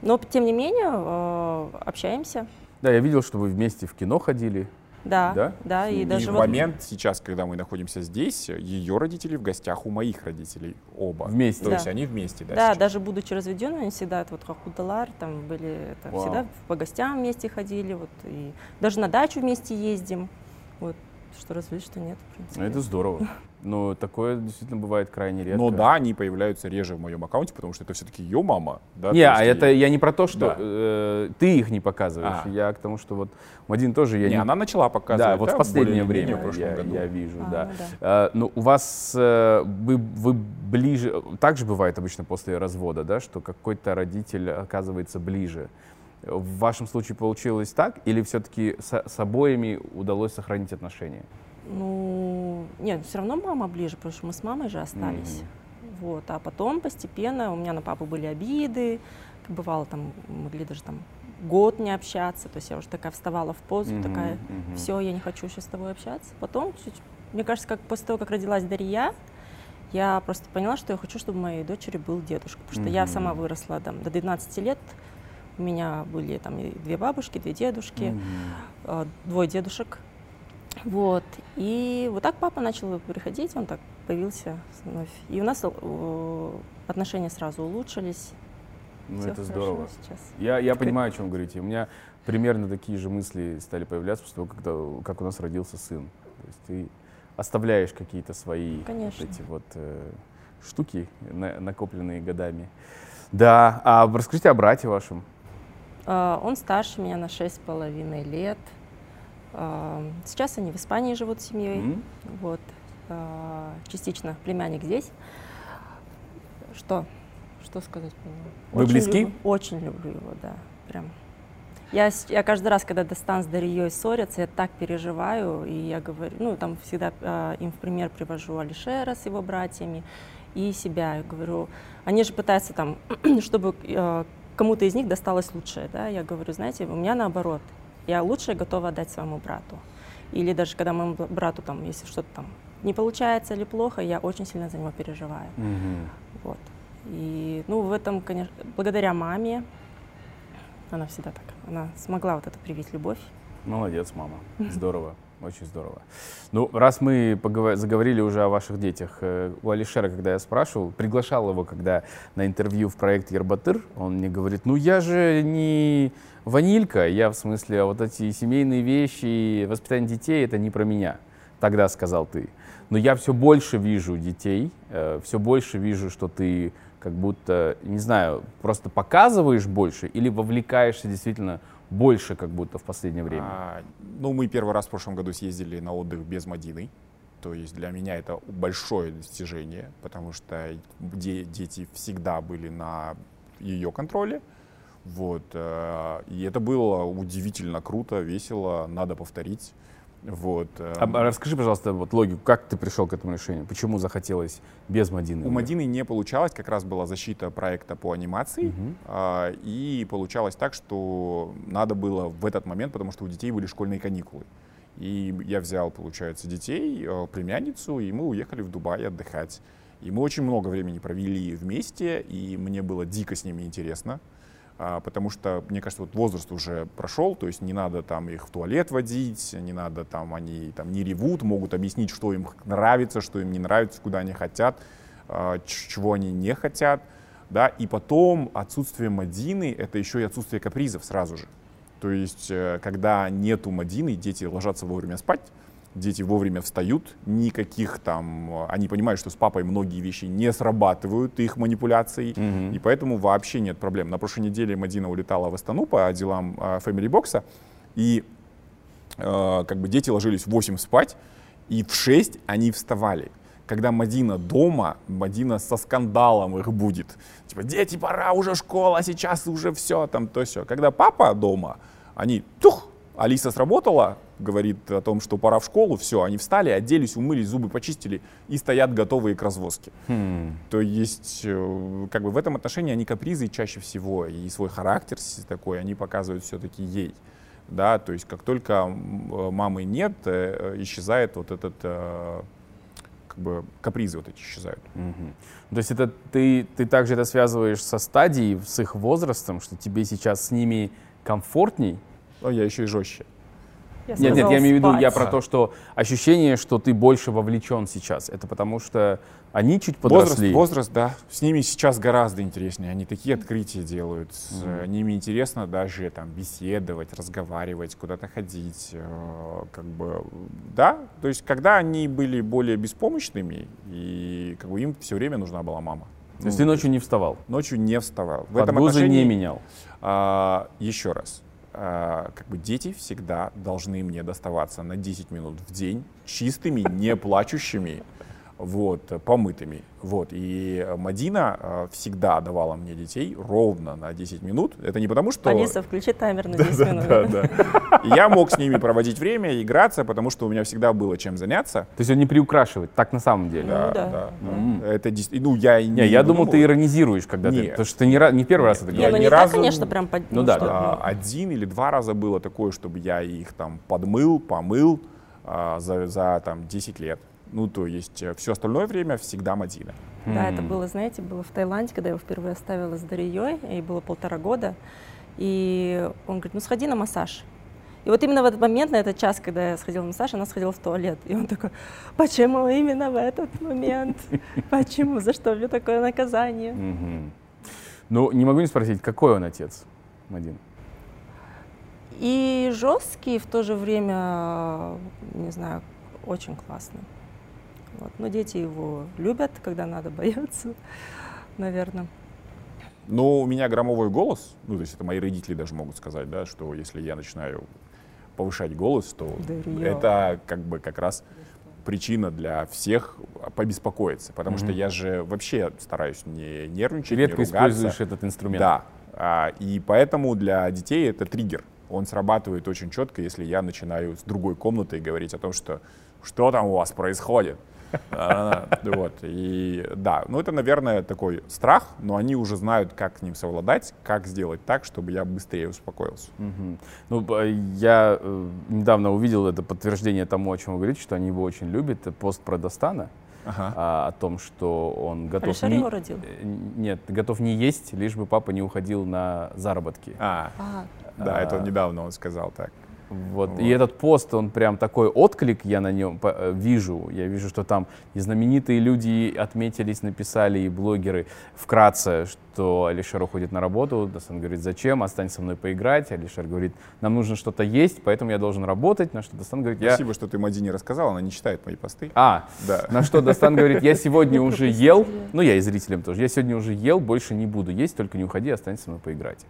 Но тем не менее э, общаемся. Да, я видел, что вы вместе в кино ходили. Да, Да? да, и, И даже в вот момент сейчас, когда мы находимся здесь, ее родители в гостях у моих родителей оба. Вместе. То Да. есть они вместе, да? Да, сейчас? даже будучи разведенными, они всегда это вот как Удалар, там были это, Вау. всегда по гостям вместе ходили, вот и даже на дачу вместе ездим. Вот что развелись, что нет, в принципе. Это здорово. Но такое действительно бывает крайне редко. Но да, они появляются реже в моем аккаунте, потому что это все-таки ее мама. Да, Не, а это я не про то, что Да. э, ты их не показываешь. А. Я к тому, что вот Мадин тоже я Не, не. она начала показывать. да, вот в последнее время в прошлом я, году. я вижу, А, да. ну да. А, ну, у вас э, вы, вы ближе, так же бывает обычно после развода, да, что какой-то родитель оказывается ближе. В вашем случае получилось так, или все-таки с, с обоими удалось сохранить отношения? Ну, нет, все равно мама ближе, потому что мы с мамой же остались. Вот, а потом постепенно у меня на папу были обиды, бывало там, могли даже там год не общаться, то есть я уже такая вставала в позу, Мгм, такая, все, я не хочу сейчас с тобой общаться. Потом, чуть- мне кажется, как после того, как родилась Дарья, я просто поняла, что я хочу, чтобы моей дочери был дедушка, потому что я Мгм. сама выросла там, до 12 лет, у меня были там и две бабушки, две дедушки, э, двое дедушек. Вот. И вот так папа начал приходить, он так появился вновь. И у нас э, отношения сразу улучшились. Ну, Всё это здорово. сейчас. Я, я понимаю, о чем говорите. У меня примерно такие же мысли стали появляться после того, когда, как у нас родился сын. То есть ты оставляешь какие-то свои вот эти вот э, штуки, на- накопленные годами. Да, а расскажите о брате вашем. Э, Он старше меня на шесть с половиной лет. Э, Сейчас они в Испании живут с семьей. М? Вот. Э, Частично племянник здесь. Что? Что сказать по нему? Вы Очень близки? люблю- очень люблю его, да. Прям. Я, я каждый раз, когда Достан с Дарьей ссорятся, я так переживаю, и я говорю, ну, там всегда э, им в пример привожу Алишера с его братьями и себя. Я говорю, они же пытаются там, чтобы э, кому-то из них досталось лучшее, да, я говорю, знаете, у меня наоборот, я лучшее готова отдать своему брату. Или даже когда моему брату там, если что-то там не получается или плохо, я очень сильно за него переживаю. Мгм. Вот. И, ну, в этом, конечно, благодаря маме, она всегда так, она смогла вот это привить любовь. Молодец, мама. Здорово. Очень здорово. Ну, раз мы заговорили уже о ваших детях, э, у Алишера, когда я спрашивал, приглашал его, когда на интервью в проект Ербатыр, он мне говорит, ну я же не ванилька, я в смысле, а вот эти семейные вещи, воспитание детей, это не про меня. Тогда сказал ты. Но я все больше вижу детей, все больше вижу, что ты как будто, не знаю, просто показываешь больше или вовлекаешься действительно больше как будто в последнее время? А, ну, мы первый раз в прошлом году съездили на отдых без Мадины. То есть для меня это большое достижение, потому что де- дети всегда были на ее контроле. Вот. э, И это было удивительно круто, весело, надо повторить. Вот. э, А, а расскажи, пожалуйста, вот логику, как ты пришел к этому решению? Почему захотелось без Мадины? У Мадины не получалось, как раз была защита проекта по анимации. А, И получалось так, что надо было в этот момент, потому что у детей были школьные каникулы. И я взял, получается, детей, э, племянницу, и мы уехали в Дубай отдыхать. И мы очень много времени провели вместе, и мне было дико с ними интересно. А, Потому что, мне кажется, вот возраст уже прошел, то есть не надо там их в туалет водить, не надо там, они там не ревут, могут объяснить, что им нравится, что им не нравится, куда они хотят, а, чего они не хотят, да, и потом отсутствие Мадины — это еще и отсутствие капризов сразу же. То есть, э, когда нету Мадины, дети ложатся вовремя спать, дети вовремя встают, никаких там, э, они понимают, что с папой многие вещи не срабатывают, их манипуляций, Мгм. и поэтому вообще нет проблем. На прошлой неделе Мадина улетала в Астану по делам э, Family Box, и э, как бы дети ложились в 8 спать, и в 6 они вставали. когда Мадина дома, Мадина со скандалом их будет. Типа, дети, пора, уже школа, сейчас уже все, там, то все. Когда папа дома, они, тух, Алиса сработала, говорит о том, что пора в школу, все, они встали, оделись, умылись, зубы почистили и стоят готовые к развозке. Хм. То есть, э, как бы в этом отношении они капризы чаще всего, и свой характер такой они показывают все-таки ей. Да, то есть, как только э, мамы нет, э, исчезает вот этот, как бы, капризы вот эти исчезают. Мгм. То есть это ты, ты также это связываешь со стадией, с их возрастом, что тебе сейчас с ними комфортней? Но я еще и жестче. Я Нет, нет, я имею в виду, я про то, что ощущение, что ты больше вовлечен сейчас. Это потому что они чуть Возраст, подросли. возраст, да. С ними сейчас гораздо интереснее. Они такие открытия делают. С э, ними интересно даже там беседовать, разговаривать, куда-то ходить. э, Как бы, да. То есть, когда они были более беспомощными, и как бы им все время нужна была мама. То есть Ну, ты ночью не вставал, ночью не вставал. В под этом гузы не отношении, менял. а, еще раз, как бы дети всегда должны мне доставаться на 10 минут в день чистыми, не плачущими, вот, помытыми. Вот. И э, Мадина а, всегда давала мне детей ровно на 10 минут. Это не потому, что... Алиса, включи таймер на 10 минут. Да, да. И я мог с ними проводить время, играться, потому что у меня всегда было чем заняться. То есть он не приукрашивает, так на самом деле. Ну да. Это ну я Не, я думал, ты иронизируешь, когда ты... Нет. Потому что ты не, не первый раз это Не, Я ну говоришь. ни не так, разу- конечно, прям под... Ну да, да. А, один или два раза было такое, чтобы я их там подмыл, помыл а, за, за там 10 лет. Ну, то есть все остальное время всегда Мадина. Да, это было, знаете, было в Таиланде, когда я его впервые оставила с Дарьей, ей было полтора года. И он говорит, ну сходи на массаж. И вот именно в этот момент, на этот час, когда я сходила на массаж, она сходила в туалет. И он такой, почему именно в этот момент? Почему? За что мне такое наказание? Ну, не могу не спросить, какой он отец, Мадин? И жесткий, в то же время, не знаю, очень классный. Вот. Но дети его любят, когда надо, боятся, наверное. Но у меня громовой голос, ну, то есть это мои родители даже могут сказать, да, что если я начинаю повышать голос, то Дарья. это как бы как раз причина для всех побеспокоиться, потому что Мгм. я же вообще стараюсь не нервничать, Ты редко не ругаться. используешь этот инструмент. Да, а, и поэтому для детей это триггер. Он срабатывает очень четко, если я начинаю с другой комнаты говорить о том, что что там у вас происходит. А, Вот, и да, ну это, наверное, такой страх, но они уже знают, как с ним совладать, как сделать так, чтобы я быстрее успокоился. Ну, я э, недавно увидел это подтверждение тому, о чем вы говорите, что они его очень любят. Это пост про Достана Ага. а, о том, что он готов Алишер не, его родил? э, нет, готов не есть, лишь бы папа не уходил на заработки. А, А, да, это А. недавно он сказал так. Вот. Вот. И этот пост, он прям такой отклик я на нем э, вижу. Я вижу, что там и знаменитые люди отметились, написали, и блогеры вкратце, что Алишер уходит на работу. Дастан говорит, зачем? Остань со мной поиграть. Алишер говорит, нам нужно что-то есть, поэтому я должен работать. На что Дастан говорит, я... Спасибо, что ты Мадине рассказал, она не читает мои посты. А, Да. на что Дастан говорит, я сегодня уже ел, ну я и зрителям тоже, я сегодня уже ел, больше не буду есть, только не уходи, останься со мной поиграть.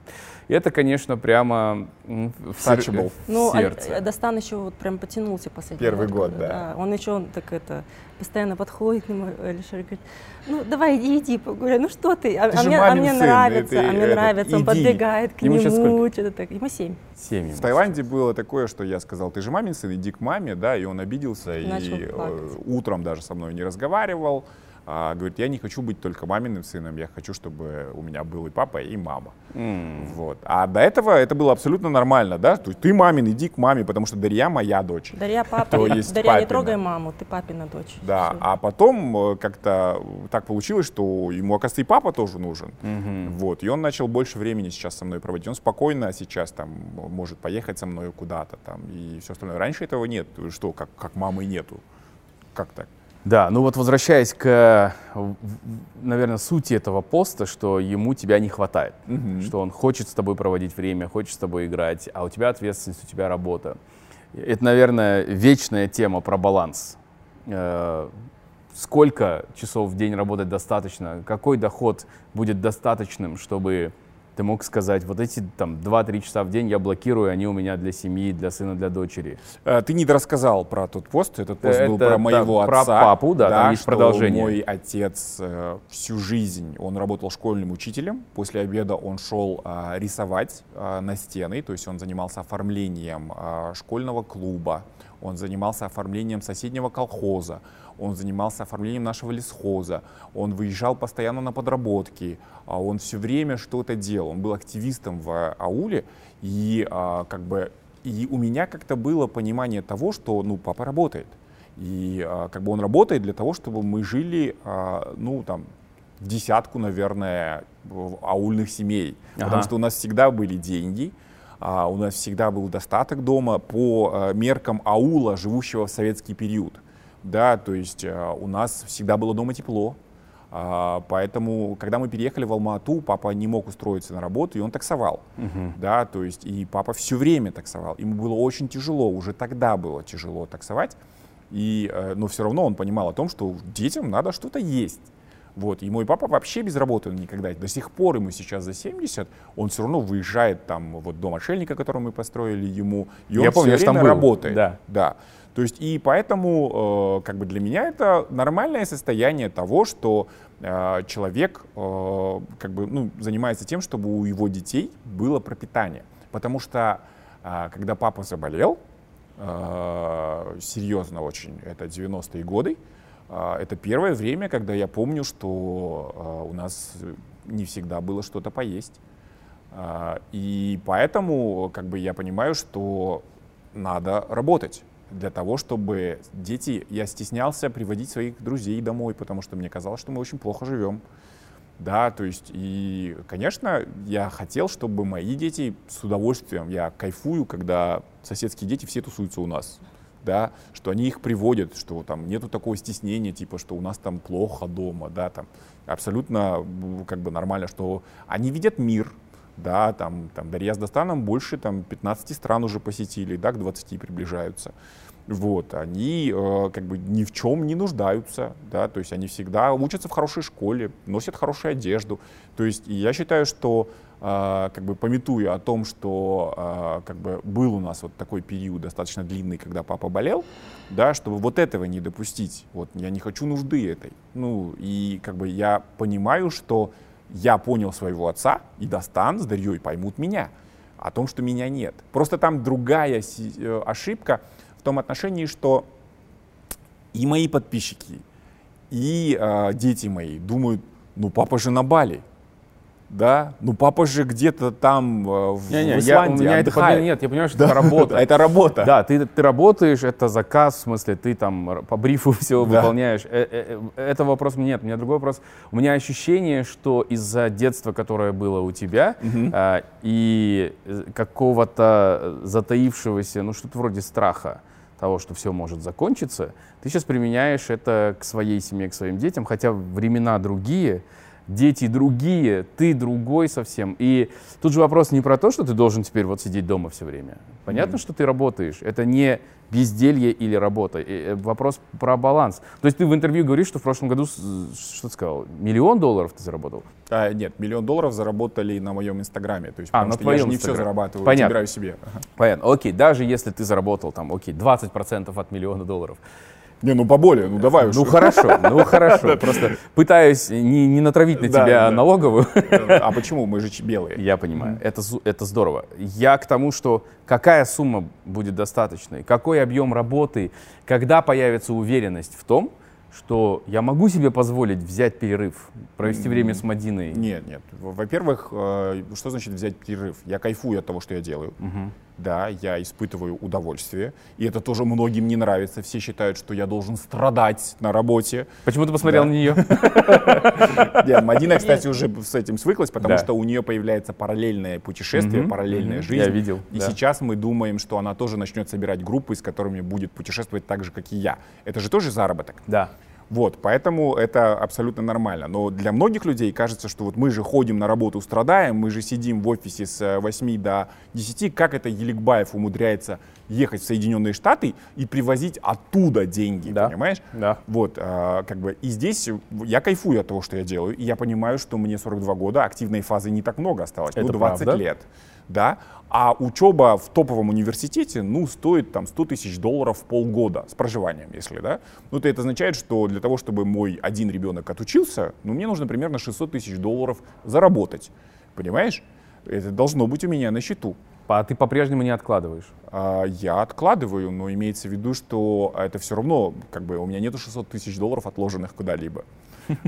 И это, конечно, прямо в, сер- в Ну, сердце. э, Достан еще вот прям потянулся последний Первый год, да. Он еще он так это постоянно подходит к нему, Алишер, и говорит, ну давай иди, иди погуляй, ну что ты, а, Ты а мне, а мне сын, нравится, ты а мне этот, нравится, он иди». подбегает к Ему нему, что-то так. Ему семь. Семь. В Таиланде было такое, что я сказал, ты же мамин сын, иди к маме, да, и он обиделся, Начал и э, плакать. утром даже со мной не разговаривал. А, говорит, я не хочу быть только маминым сыном, я хочу, чтобы у меня был и папа, и мама. М. Вот. А до этого это было абсолютно нормально, да, то есть ты мамин, иди к маме, потому что Дарья моя дочь. Дарья папа, То есть Дарья не папина. трогай маму, ты папина дочь. Да, Всё. а потом э, как-то так получилось, что ему, оказывается, и папа тоже нужен. Мгм. Вот, и он начал больше времени сейчас со мной проводить. Он спокойно сейчас там может поехать со мной куда-то там и все остальное. Раньше этого нет. Что, как, как мамы нету? Как так? Да, ну вот возвращаясь к, наверное, сути этого поста, что ему тебя не хватает, Мгм. что он хочет с тобой проводить время, хочет с тобой играть, а у тебя ответственность, у тебя работа. Это, наверное, вечная тема про баланс. Э, Сколько часов в день работать достаточно? Какой доход будет достаточным, чтобы ты мог сказать, вот эти там 2-3 часа в день я блокирую, они у меня для семьи, для сына, для дочери. Э, Ты не рассказал про тот пост. Этот пост был Это, про моего да, про отца. папу, да, там есть продолжение. Мой отец э, всю жизнь, он работал школьным учителем. После обеда он шел а, рисовать а, на стены, то есть он занимался оформлением а, школьного клуба, он занимался оформлением соседнего колхоза, он занимался оформлением нашего лесхоза, он выезжал постоянно на подработки, а он все время что-то делал. Он был активистом в ауле, и а, как бы и у меня как-то было понимание того, что ну папа работает, и а, как бы он работает для того, чтобы мы жили, а, ну там в десятку, наверное, аульных семей, Ага. потому что у нас всегда были деньги, а, у нас всегда был достаток дома по а, меркам аула, живущего в советский период. Да, то есть а, у нас всегда было дома тепло, а, поэтому, когда мы переехали в Алма-Ату, папа не мог устроиться на работу, и он таксовал. Да, то есть и папа все время таксовал. Ему было очень тяжело, уже тогда было тяжело таксовать. И, э, но все равно он понимал о том, что детям надо что-то есть. Вот. И мой папа вообще без работы никогда. До сих пор ему сейчас за 70, он все равно выезжает там, вот дом отшельника, который мы построили ему, и Я он помню, я все там время был. работает. Да. Да. То есть и поэтому, э, как бы для меня это нормальное состояние того, что э, человек э, как бы ну, занимается тем, чтобы у его детей было пропитание. Потому что когда папа заболел, серьезно очень, это 90-е годы, это первое время, когда я помню, что у нас не всегда было что-то поесть. И поэтому как бы я понимаю, что надо работать для того, чтобы дети... Я стеснялся приводить своих друзей домой, потому что мне казалось, что мы очень плохо живем. Да, то есть, и, конечно, я хотел, чтобы мои дети с удовольствием, я кайфую, когда соседские дети все тусуются у нас, да, что они их приводят, что там нету такого стеснения, типа, что у нас там плохо дома, да, там абсолютно как бы нормально, что они видят мир, да, там, там Дарья с Достаном больше там 15 стран уже посетили, да, к 20 приближаются. Вот, они э, как бы ни в чем не нуждаются, да, то есть они всегда учатся в хорошей школе, носят хорошую одежду. То есть я считаю, что э, как бы пометуя о том, что э, как бы был у нас вот такой период достаточно длинный, когда папа болел, да, чтобы вот этого не допустить. Вот я не хочу нужды этой. Ну и как бы я понимаю, что я понял своего отца, и Достан с Дарьей поймут меня о том, что меня нет. Просто там другая э, ошибка в том отношении, что и мои подписчики, и э, дети мои думают, ну папа же на Бали, да, ну папа же где-то там э, в, Не-не, в я, у Исландии меня это отдыхает. под- нет, я понимаю, что это работа. Это работа. Да, ты, ты работаешь, это заказ, в смысле, ты там по брифу все Да. выполняешь. Э, э, э, Это вопрос нет. У меня другой вопрос. У меня ощущение, что из-за детства, которое было у тебя, а, и э, какого-то затаившегося, ну что-то вроде страха того, что все может закончиться, ты сейчас применяешь это к своей семье, к своим детям, хотя времена другие, дети другие, ты другой совсем. И тут же вопрос не про то, что ты должен теперь вот сидеть дома все время. Понятно, что ты работаешь. Это не безделье или работа. Э, э, Вопрос про баланс. То есть ты в интервью говоришь, что в прошлом году, с- что ты сказал, миллион долларов ты заработал? А, нет, миллион долларов заработали на моем инстаграме. То есть, А, потому на что я же твоем не все Инстаграме. зарабатываю, Понятно. собираю себе. Понятно. Окей, даже если ты заработал там, окей, 20% от миллиона долларов. Не, ну поболее, ну давай уж. Ну хорошо, ну хорошо. Просто пытаюсь не, не натравить на тебя налоговую. А почему? Мы же белые. Я понимаю, это, это здорово. Я к тому, что какая сумма будет достаточной, какой объем работы, когда появится уверенность в том, что я могу себе позволить взять перерыв, провести время с Мадиной. Нет, нет. Во-первых, э, что значит взять перерыв? Я кайфую от того, что я делаю. Да, я испытываю удовольствие. И это тоже многим не нравится. Все считают, что я должен страдать на работе. Почему ты посмотрел Да. на нее? Нет, Мадина, кстати, уже с этим свыклась, потому что у нее появляется параллельное путешествие, параллельная жизнь. Я видел, И сейчас мы думаем, что она тоже начнет собирать группы, с которыми будет путешествовать так же, как и я. Это же тоже заработок. Да. Вот, поэтому это абсолютно нормально. Но для многих людей кажется, что вот мы же ходим на работу, страдаем, мы же сидим в офисе с э, 8 до 10. Как это Еликбаев умудряется ехать в Соединенные Штаты и привозить оттуда деньги, Да. понимаешь? Да. Вот, а, как бы, и здесь я кайфую от того, что я делаю, и я понимаю, что мне 42 года, активной фазы не так много осталось, ну, Это 20 правда. лет, да, а учеба в топовом университете, ну, стоит там 100 тысяч долларов в полгода с проживанием, если, да, ну, то это означает, что для того, чтобы мой один ребенок отучился, ну, мне нужно примерно 600 тысяч долларов заработать, понимаешь? Это должно быть у меня на счету. А ты по-прежнему не откладываешь? А, Я откладываю, но имеется в виду, что это все равно, как бы, у меня нету 600 тысяч долларов отложенных куда-либо.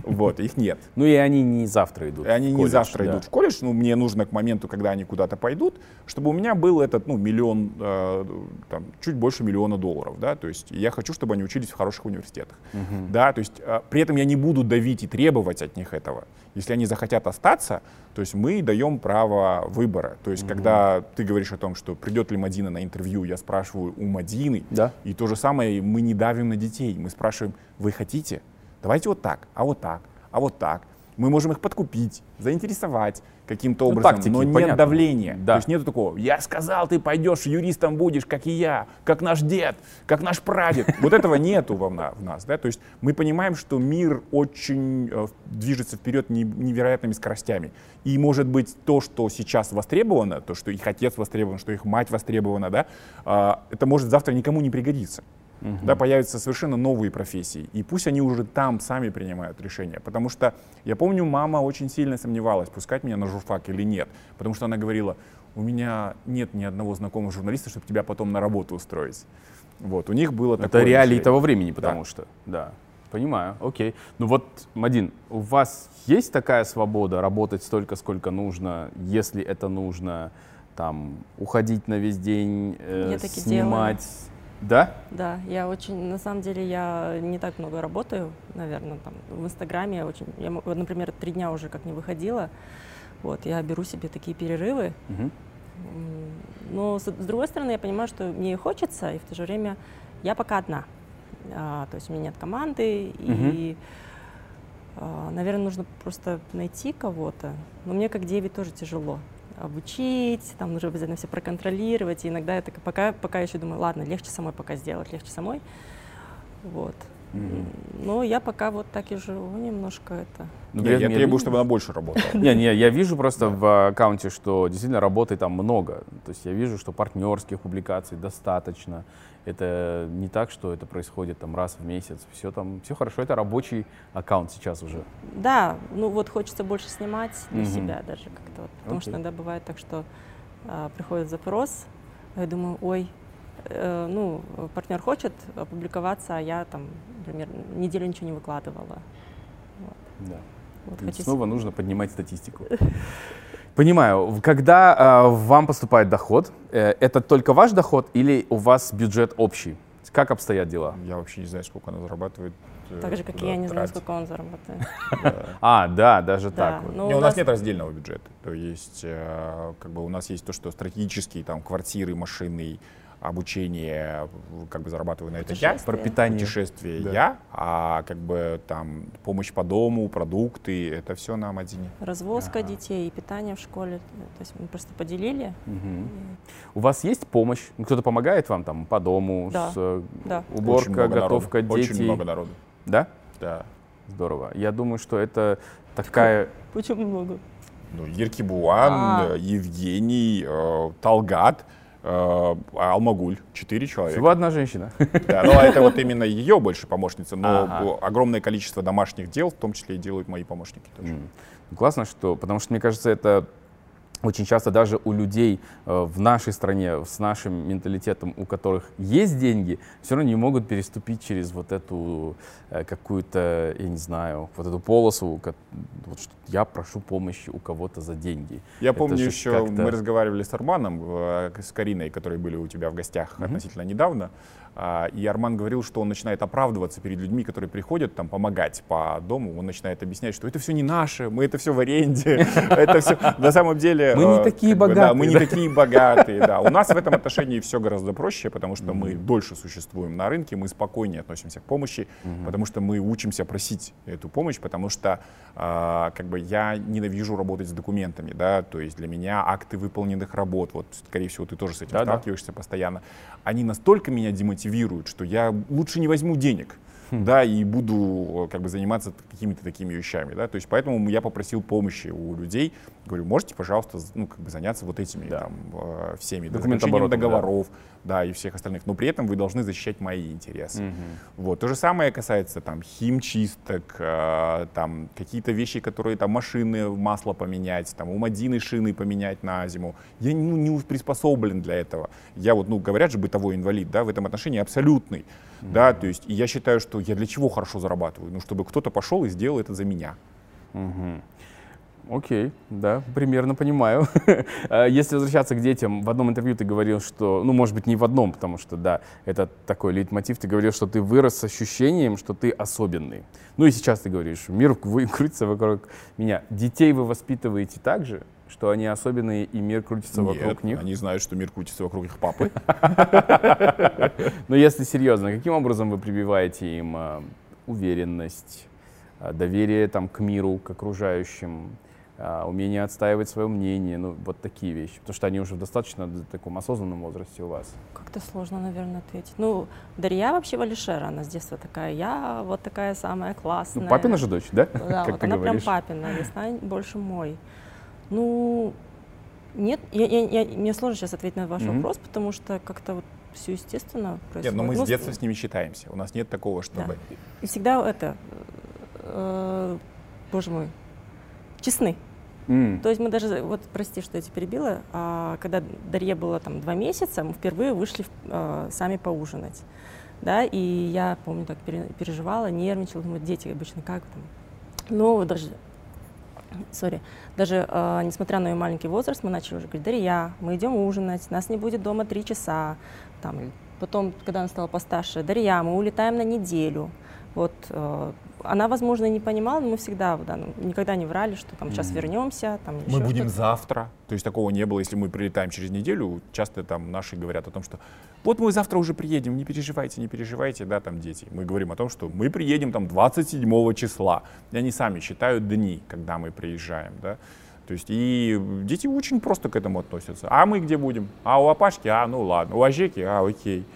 Вот, их нет. Ну и они не завтра идут. И они не завтра идут в колледж, ну, мне нужно к моменту, когда они куда-то пойдут, чтобы у меня был этот, ну, миллион, э, там, чуть больше миллиона долларов, да, то есть я хочу, чтобы они учились в хороших университетах, да, то есть э, при этом я не буду давить и требовать от них этого. Если они захотят остаться, то есть мы даем право выбора. То есть когда ты говоришь о том, что придет ли Мадина на интервью, я спрашиваю у Мадины, Да. и то же самое мы не давим на детей. Мы спрашиваем, вы хотите? Давайте вот так, а вот так, а вот так. Мы можем их подкупить, заинтересовать каким-то Ну, образом, тактики, но нет понятно. давления. Да. То есть нету такого, я сказал, ты пойдешь юристом будешь, как и я, как наш дед, как наш прадед. Вот этого нету в нас. Да? То есть мы понимаем, что мир очень э, движется вперед не- невероятными скоростями. И может быть то, что сейчас востребовано, то, что их отец востребован, что их мать востребована, да, а, это может завтра никому не пригодиться. Да, появятся совершенно новые профессии. И пусть они уже там сами принимают решения. Потому что я помню, мама очень сильно сомневалась, пускать меня на журфак или нет. Потому что она говорила, у меня нет ни одного знакомого журналиста, чтобы тебя потом на работу устроить. Вот, у них было Это такое реалии мышление. того времени, потому Да. что, да. Понимаю, окей. Ну вот, Мадин, у вас есть такая свобода работать столько, сколько нужно, если это нужно, там, уходить на весь день, э, Я снимать? Да? Да, я очень, на самом деле, я не так много работаю, наверное, там, в Инстаграме. Очень, я, мо- вот, например, три дня уже как не выходила, вот, я беру себе такие перерывы. М, но с, с другой стороны, я понимаю, что мне и хочется, и в то же время я пока одна, А, то есть у меня нет команды, и, наверное, нужно просто найти кого-то, но мне как девять тоже тяжело обучить, там нужно обязательно все проконтролировать, и иногда я так пока, пока еще думаю, ладно, легче самой пока сделать, легче самой, вот. Мгм. Но я пока вот так и живу немножко это. Ну, я этом требую, чтобы она больше работала. Не, не, я вижу просто в аккаунте, что действительно работы там много. То есть я вижу, что партнерских публикаций достаточно. Это не так, что это происходит там раз в месяц. Все там, все хорошо. Это рабочий аккаунт сейчас уже. Да, ну вот хочется больше снимать для себя даже как-то вот, потому что иногда бывает так, что а, приходит запрос, а я думаю, ой, э, ну партнер хочет опубликоваться, а я там, например, неделю ничего не выкладывала. Да. Вот хочу снова нужно поднимать статистику. Понимаю. Когда э, вам поступает доход, э, это только ваш доход или у вас бюджет общий? Как обстоят дела? Я вообще не знаю, сколько она зарабатывает. э, Так же, как и я не знаю, сколько он заработает. А, да, даже Да, так. вот. ну, у нас нет раздельного бюджета. То есть, э, как бы у нас есть то, что стратегические там квартиры, машины, обучение, как бы зарабатываю на это я. Про питание. путешествия Да. я, а как бы там помощь по дому, продукты, это все на Мадине. Развозка Ага. детей и питание в школе. То есть мы просто поделили. Мгм. У вас есть помощь? Кто-то помогает вам там по дому, Да, с э, да. Очень уборка, много готовка, народу. дети? Очень много народу. Да? Да. Здорово. Я думаю, что это такая... Почему много? Ну, Еркебуан, А. э, Евгений, э, Талгат, э, Алмагуль. Четыре человека. Всего одна женщина. Да, но это вот именно ее больше помощница, но Ага. огромное количество домашних дел, в том числе и делают мои помощники тоже. М. Классно, что... Потому что, мне кажется, это очень часто даже у людей э, в нашей стране с нашим менталитетом, у которых есть деньги, все равно не могут переступить через вот эту э, какую-то, я не знаю, вот эту полосу, вот что я прошу помощи у кого-то за деньги. Я Это помню еще, мы разговаривали с Арманом, э, с Кариной, которые были у тебя в гостях относительно недавно, и Арман говорил, что он начинает оправдываться перед людьми, которые приходят там помогать по дому, он начинает объяснять, что это все не наше, мы это все в аренде, это все. На самом деле. Мы не э, такие да, мы не богатые, такие богатые, да. У нас в этом отношении все гораздо проще, потому что мы дольше существуем на рынке, мы спокойнее относимся к помощи, потому что мы учимся просить эту помощь, потому что а, как бы я ненавижу работать с документами, да, то есть для меня акты выполненных работ, вот, скорее всего, ты тоже с этим сталкиваешься постоянно, они настолько меня демотивируют, что я лучше не возьму денег, да, и буду э, как бы заниматься какими-то такими вещами, да, то есть поэтому я попросил помощи у людей, говорю, можете, пожалуйста, ну, как бы заняться вот этими Да. там э, всеми Документооборотом, заключением да. договоров, да. и всех остальных, но при этом вы должны защищать мои интересы. Вот, то же самое касается там химчисток, э, там какие-то вещи, которые там машины, масло поменять, там у Мадины шины поменять на зиму. Я ну, не приспособлен для этого. Я вот, ну, говорят же, бытовой инвалид, да, в этом отношении абсолютный, да, то есть и я считаю, что я для чего хорошо зарабатываю? Ну, чтобы кто-то пошел и сделал это за меня. Мгм. Окей, да, примерно понимаю. А Если возвращаться к детям, в одном интервью ты говорил, что, ну, может быть, не в одном, потому что, да, это такой лейтмотив, ты говорил, что ты вырос с ощущением, что ты особенный. Ну и сейчас ты говоришь, мир крутится вокруг меня. Детей вы воспитываете так же, что они особенные, и мир крутится Нет, вокруг них? они знают, что мир крутится вокруг их папы. Но если серьезно, каким образом вы прививаете им а, уверенность, а, доверие там, к миру, к окружающим, умение отстаивать свое мнение, ну вот такие вещи, потому что они уже в достаточно таком осознанном возрасте у вас. Как-то сложно, наверное, ответить. Ну, Дарья вообще Валишера, она с детства такая, я вот такая самая классная. Ну, папина же дочь, да? Да, как вот она говоришь. прям папина, весна больше мой. Ну, нет, я, я- я- мне сложно сейчас ответить на ваш Мгм. вопрос, потому что как-то вот все естественно происходит. Нет, но мы Ну, с детства с ними считаемся. У нас нет такого, чтобы... И всегда это, э, боже мой, честны. М, То есть мы даже, вот прости, что я тебя перебила, а, когда Дарье было там два месяца, мы впервые вышли а, сами поужинать. Да, и я помню, так пере- переживала, нервничала, думаю, дети обычно как там. Ну, даже, сори, даже а, несмотря на ее маленький возраст, мы начали уже говорить, Дарья, мы идем ужинать, нас не будет дома три часа. Там, потом, когда она стала постарше, Дарья, мы улетаем на неделю. Вот э, она, возможно, и не понимала, но мы всегда, да, ну, никогда не врали, что там сейчас вернемся, там Мы будем завтра. То есть такого не было, если мы прилетаем через неделю. Часто там наши говорят о том, что вот мы завтра уже приедем, не переживайте, не переживайте, да, там дети. Мы говорим о том, что мы приедем там 27 числа. И они сами считают дни, когда мы приезжаем, да. То есть и дети очень просто к этому относятся. А мы где будем? А у Апашки? А, ну ладно. У Ажеки? А, окей.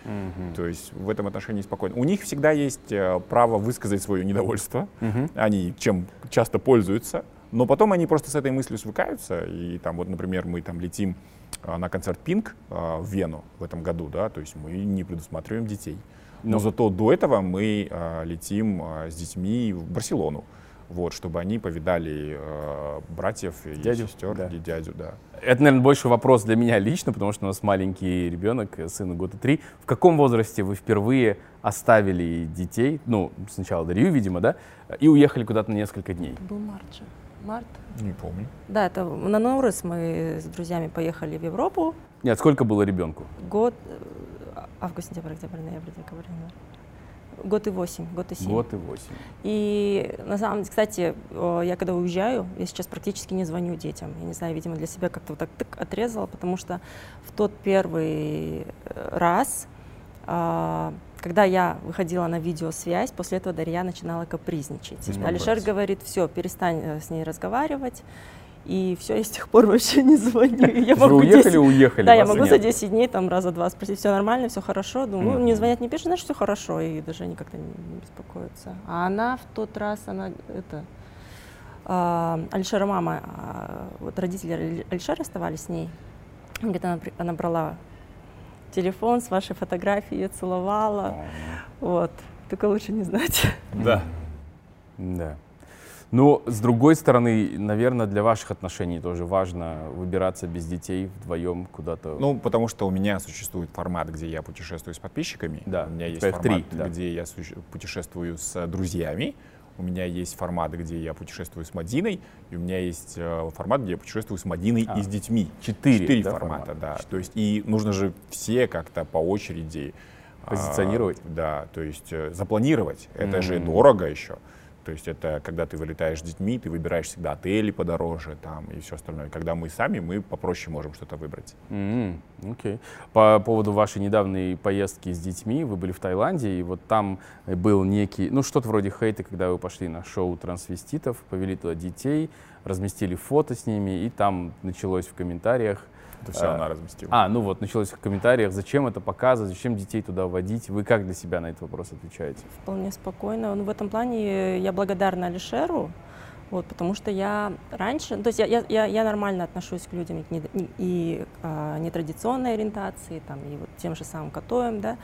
То есть в этом отношении спокойно. У них всегда есть э, право высказать свое недовольство. Они чем часто пользуются. Но потом они просто с этой мыслью свыкаются. И там вот, например, мы там летим э, на концерт Пинк э, в Вену в этом году, да, то есть мы не предусматриваем детей. Но Ну. зато до этого мы летим с детьми в Барселону, вот, чтобы они повидали э, братьев и Дядю, сестер, да. и дядю, да. Это, наверное, больше вопрос для меня лично, потому что у нас маленький ребенок, э, сыну года три. В каком возрасте вы впервые оставили детей, ну, сначала Дарью, видимо, да, и уехали куда-то на несколько дней? Это был март же. Март? Не помню. Да, это на Наурыз мы с друзьями поехали в Европу. Нет, сколько было ребенку? Год, э, август, сентябрь, октябрь, ноябрь, декабрь, январь. Год и восемь, год и семь. Год и восемь. И на самом деле, кстати, я когда уезжаю, я сейчас практически не звоню детям. Я не знаю, видимо, для себя как-то вот так тык отрезала, потому что в тот первый э, раз, а, когда я выходила на видеосвязь, после этого Дарья начинала капризничать. Молодец. Алишер говорит, все, перестань э, с ней разговаривать. И все, я с тех пор вообще не звоню. Я Вы могу уехали, 10 уехали? да, я могу нет. за 10 дней там раза два спросить, все нормально, все хорошо. Думаю, ну, не звонят, не пишут, значит, все хорошо. И даже они как-то не, не беспокоятся. А она в тот раз, она это... а, Алишера мама, а, вот родители Алишера оставались с ней. Говорит, она, она брала телефон с вашей фотографией, ее целовала. Вот. Только лучше не знать. Да. Да. Но, с другой стороны, наверное, для ваших отношений тоже важно выбираться без детей вдвоем куда-то. Ну, потому что у меня существует формат, где я путешествую с подписчиками. Да, У меня есть формат, три, да. где я путешествую с друзьями. У меня есть формат, где я путешествую с Мадиной. И у меня есть э, формат, где я путешествую с Мадиной А, и с детьми. четыре, Четыре да, формата, формата? да. То есть и нужно же все как-то по очереди а, Позиционировать? да, то есть э, запланировать. Это же Мгм. дорого еще. То есть это когда ты вылетаешь с детьми, ты выбираешь всегда отели подороже там и все остальное. Когда мы сами, мы попроще можем что-то выбрать. Окей. По поводу вашей недавней поездки с детьми, вы были в Таиланде, и вот там был некий, ну что-то вроде хейта, когда вы пошли на шоу трансвеститов, повели туда детей, разместили фото с ними, и там началось в комментариях. Это все А, она разместила. А, ну вот, началось в комментариях, зачем это показывать, зачем детей туда водить. Вы как для себя на этот вопрос отвечаете? Вполне спокойно. Ну, в этом плане я благодарна Алишеру, вот, потому что я раньше, то есть я, я, я, нормально отношусь к людям и, и, и, а, нетрадиционной ориентации, там, и вот тем же самым котоем, да,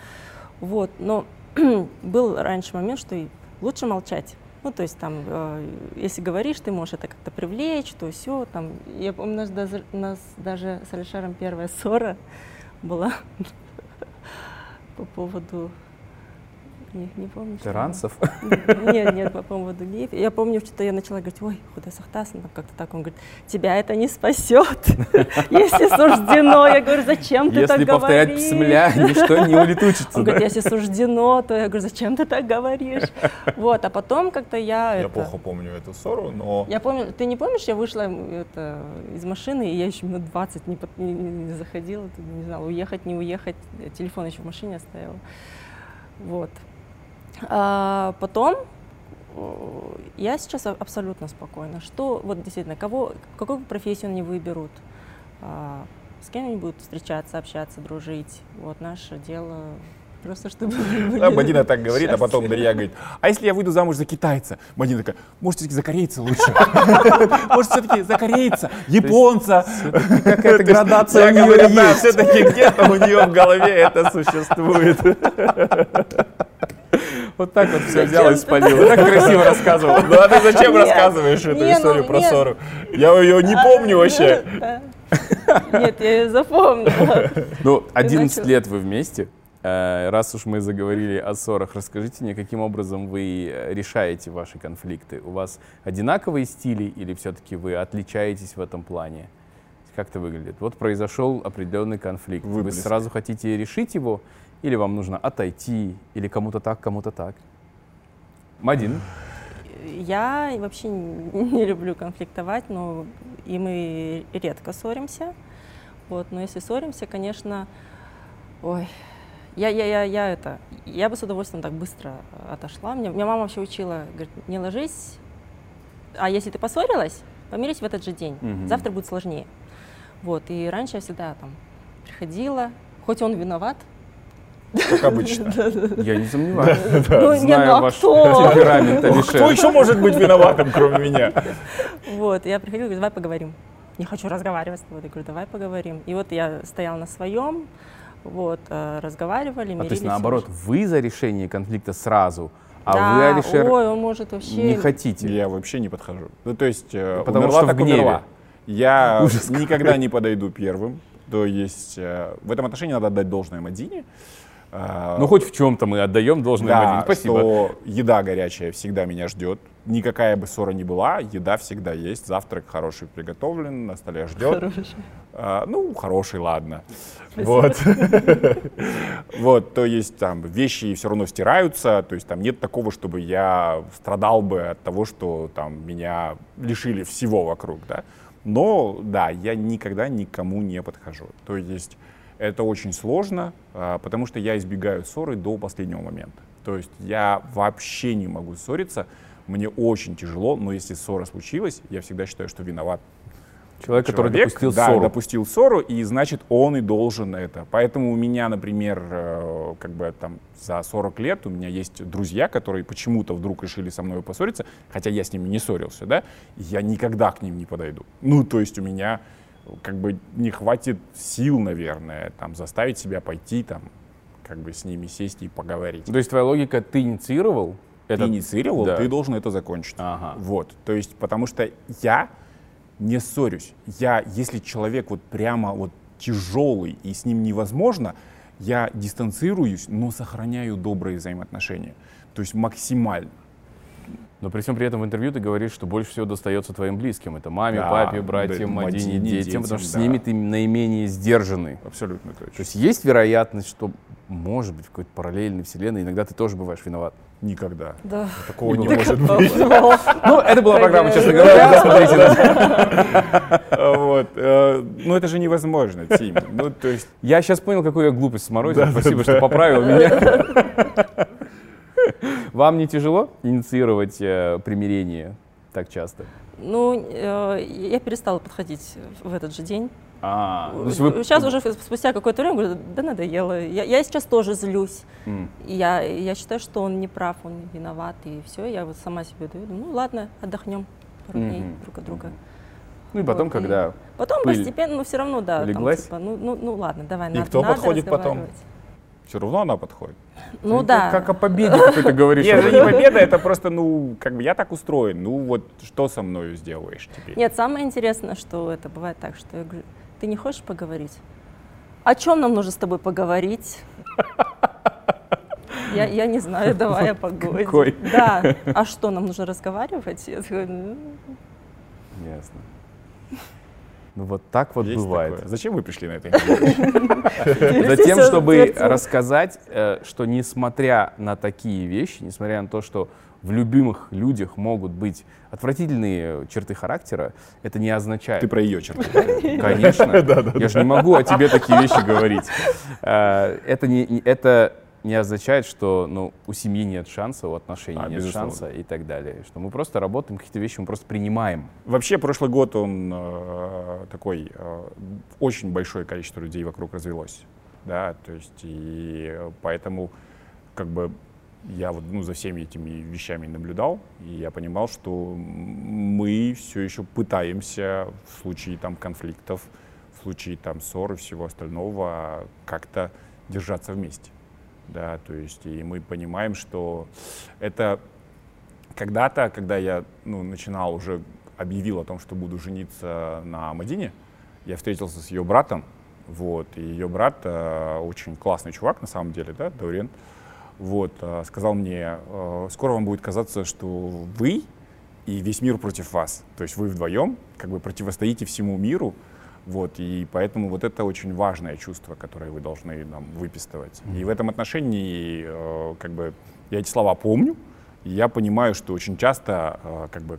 вот, но был раньше момент, что и лучше молчать. Ну, то есть там, э, если говоришь, ты можешь это как-то привлечь, то все, там, я помню, у нас даже, у нас даже с Алишером первая ссора была по поводу, не, не помню. Тиранцев? Нет, нет, по поводу геев. Я помню, что я начала говорить, ой, Худа Сахтасан, там как-то так. Он говорит, тебя это не спасет, если суждено. Я говорю, зачем ты так Если повторять говоришь? псмля, ничто не улетучится. Он говорит, если суждено, то я говорю, зачем ты так говоришь? Вот, а потом как-то я... Я это- плохо помню эту ссору, но Я помню, ты не помнишь, я вышла из машины, и я еще минут 20 не, под- не- не- не заходила, не знала, уехать, не уехать, телефон еще в машине оставила. Вот. А потом э, я сейчас а- абсолютно спокойна. Что, вот действительно, кого, какую профессию они выберут, а, с кем они будут встречаться, общаться, дружить. Вот наше дело просто чтобы... Да, Мадина так говорит, а потом счастливы. Дарья говорит, а если я выйду замуж за китайца? Мадина такая, может, все-таки за корейца лучше? Может, все-таки за корейца, японца? Какая-то градация Я у нее говорю, есть. все-таки где-то у нее в голове это существует. Вот так вот все взял и спалил. Так красиво рассказывал. Ну а ты зачем рассказываешь эту ну, историю про ссору? Я ее не помню вообще. Да. Нет, я ее запомнила. Ну, 11 начал. лет вы вместе. Э, Раз уж мы заговорили о ссорах, расскажите мне, каким образом вы э, решаете ваши конфликты? У вас одинаковые стили или все-таки вы отличаетесь в этом плане? Как это выглядит? Вот произошел определенный конфликт. Вы Выплеск. сразу хотите решить его, или вам нужно отойти, или кому-то так, кому-то так? Мадин, Я вообще не люблю конфликтовать, но и мы редко ссоримся. Вот, но если ссоримся, конечно, ой, я, я, я, я это, я бы с удовольствием так быстро отошла. Меня, меня мама вообще учила, говорит, не ложись, а если ты поссорилась, помирись в этот же день, Мгм. завтра будет сложнее. Вот, и раньше я всегда там приходила, хоть он виноват, Как обычно. я не сомневаюсь. Ну, ну, Знаю ваш кто? темперамент, Кто Алишер. еще может быть виноватым, кроме меня? Вот, я приходила, говорю, давай поговорим. Не хочу разговаривать с тобой. Я говорю, давай поговорим. И вот я стояла на своем, вот, э, разговаривали, А то есть наоборот, вы за решение конфликта сразу, а да, вы, Алишер, ой, он может вообще... не хотите. Я вообще не подхожу. Ну, то есть, э, Потому умерла что в так гневе. умерла. Я никогда не подойду первым. То есть, э, в этом отношении надо отдать должное Мадине. Ну, хоть в чем-то мы отдаем должное да, Мадине. Спасибо. что еда горячая всегда меня ждет. Никакая бы ссора ни была, еда всегда есть. Завтрак хороший приготовлен, на столе ждет. Хороший. А, ну, хороший, ладно. Вот. Вот, то есть там вещи все равно стираются, то есть там нет такого, чтобы я страдал бы от того, что там меня лишили всего вокруг, да. Но, да, я никогда никому не подхожу. То есть это очень сложно, а, потому что я избегаю ссоры до последнего момента. То есть я вообще не могу ссориться, мне очень тяжело, но если ссора случилась, я всегда считаю, что виноват Человек, который человек, допустил да, ссору. допустил ссору, и значит он и должен это. Поэтому у меня, например, э, как бы там за 40 лет у меня есть друзья, которые почему-то вдруг решили со мной поссориться, хотя я с ними не ссорился, да, я никогда к ним не подойду. Ну, то есть у меня как бы не хватит сил, наверное, там заставить себя пойти там как бы с ними сесть и поговорить. То есть твоя логика, ты инициировал? Ты это- инициировал, Да. ты должен это закончить. Ага. Вот, то есть, потому что я не ссорюсь. Я, если человек вот прямо вот тяжелый и с ним невозможно, я дистанцируюсь, но сохраняю добрые взаимоотношения. То есть максимально. Но при всем при этом в интервью ты говоришь, что больше всего достается твоим близким. Это маме, Да, папе, да, братьям, Мадине, Мадине, детям, потому что с детям, ними да. ты наименее сдержанный. Абсолютно точно. То есть есть вероятность, что, может быть, в какой-то параллельной вселенной иногда ты тоже бываешь виноват. Никогда. Да. Такого не может быть. Ну, это была программа, честно говоря. Смотрите. Вот. э, Ну, это же невозможно, Тим. Ну, то есть, Я сейчас понял, какую я глупость сморозил. Спасибо, что поправил меня. Вам не тяжело инициировать э, примирение так часто? Ну, э, я перестала подходить в этот же день. А, есть вы- Сейчас уже спустя какое-то время говорю, да надоело. Я, я сейчас тоже злюсь. И Я, я считаю, что он не прав, он виноват. И все, я вот сама себе даю. думаю, Ну ладно, отдохнем пару дней Мгм. друг от друга. Ну и потом, Вот, и когда... Потом пыль постепенно, ну все равно, да. там, улеглась? типа, ну, ну, ну ладно, давай, И надо, кто надо подходит потом? Все равно она подходит. Ну Ты да. Как о победе какой-то говоришь. Нет, это не победа, это просто, ну, как бы я так устроен. Ну, вот что со мною сделаешь теперь? Нет, самое интересное, что это бывает так, что я говорю, ты не хочешь поговорить? О чем нам нужно с тобой поговорить? Я, я не знаю, давай о погоде. Какой? Да. А что, нам нужно разговаривать? Я такая, «Ну, Ясно. Ну вот так вот Есть бывает. такое. Зачем вы пришли на это интервью? Затем, чтобы рассказать, э, что несмотря на такие вещи, несмотря на то, что в любимых людях могут быть отвратительные черты характера, это не означает... Ты про ее черты. Конечно. Я же не могу о тебе такие вещи говорить. Э, Это не, не- это не означает, что ну, у семьи нет шанса, у отношений А, нет безусловно. шанса и так далее. Что мы просто работаем, какие-то вещи мы просто принимаем. Вообще, прошлый год он э, такой, э, очень большое количество людей вокруг развелось. Да, то есть, и поэтому, как бы, я вот, ну, за всеми этими вещами наблюдал, и я понимал, что мы все еще пытаемся в случае там конфликтов, в случае там ссор и всего остального как-то держаться вместе. Да, то есть, и мы понимаем, что это когда-то, когда я ну, начинал уже, объявил о том, что буду жениться на Мадине, я встретился с ее братом, вот, и ее брат э, очень классный чувак, на самом деле, да, Даурен, вот, э, сказал мне, э, скоро вам будет казаться, что вы и весь мир против вас, то есть вы вдвоем как бы противостоите всему миру, вот, и поэтому вот это очень важное чувство, которое вы должны нам выписывать. И в этом отношении, э, как бы, я эти слова помню, и я понимаю, что очень часто, э, как бы,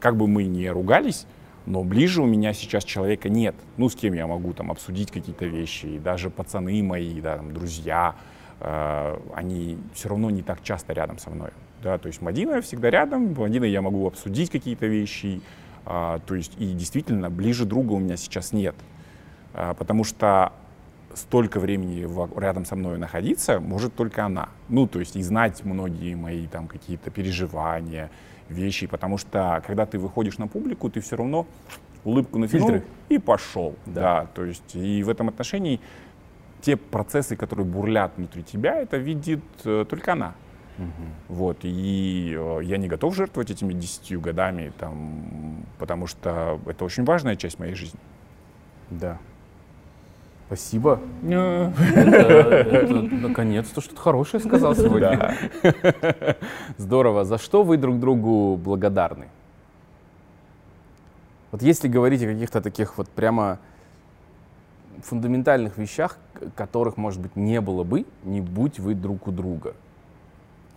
как бы мы не ругались, но ближе у меня сейчас человека нет. Ну, с кем я могу там обсудить какие-то вещи, и даже пацаны мои, да, там, друзья, э, они все равно не так часто рядом со мной. Да, то есть Мадина всегда рядом, Мадина я могу обсудить какие-то вещи, а, то есть и действительно ближе друга у меня сейчас нет, А, потому что столько времени рядом со мной находиться может только она. Ну, то есть и знать многие мои там какие-то переживания, вещи, потому что когда ты выходишь на публику, ты все равно улыбку натянул Фильтры. и пошел. Да. Да. то есть и в этом отношении те процессы, которые бурлят внутри тебя, это видит э, только она. Вот, и э, я не готов жертвовать этими десятью годами, там, потому что это очень важная часть моей жизни. Да. Спасибо. Это- это Наконец-то что-то хорошее сказал сегодня. Здорово. За что вы друг другу благодарны? Вот если говорить о каких-то таких вот прямо фундаментальных вещах, которых, может быть, не было бы, не будь вы друг у друга.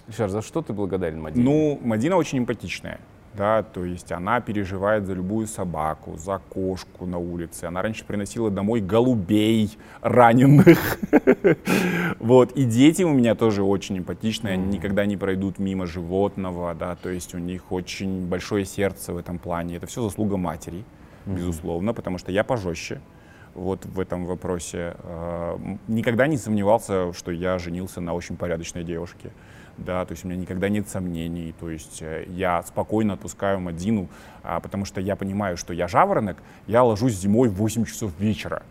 Ильшар, за что ты благодарен, Мадине? Ну, Мадина очень эмпатичная, да, то есть она переживает за любую собаку, за кошку на улице. Она раньше приносила домой голубей раненых. Вот, и дети у меня тоже очень эмпатичные, они никогда не пройдут мимо животного, да, то есть у них очень большое сердце в этом плане. Это все заслуга матери, безусловно, потому что я пожестче вот в этом вопросе. Э, Никогда не сомневался, что я женился на очень порядочной девушке. Да, то есть у меня никогда нет сомнений. То есть э, я спокойно отпускаю Мадину, а, потому что я понимаю, что я жаворонок, я ложусь зимой в 8 часов вечера.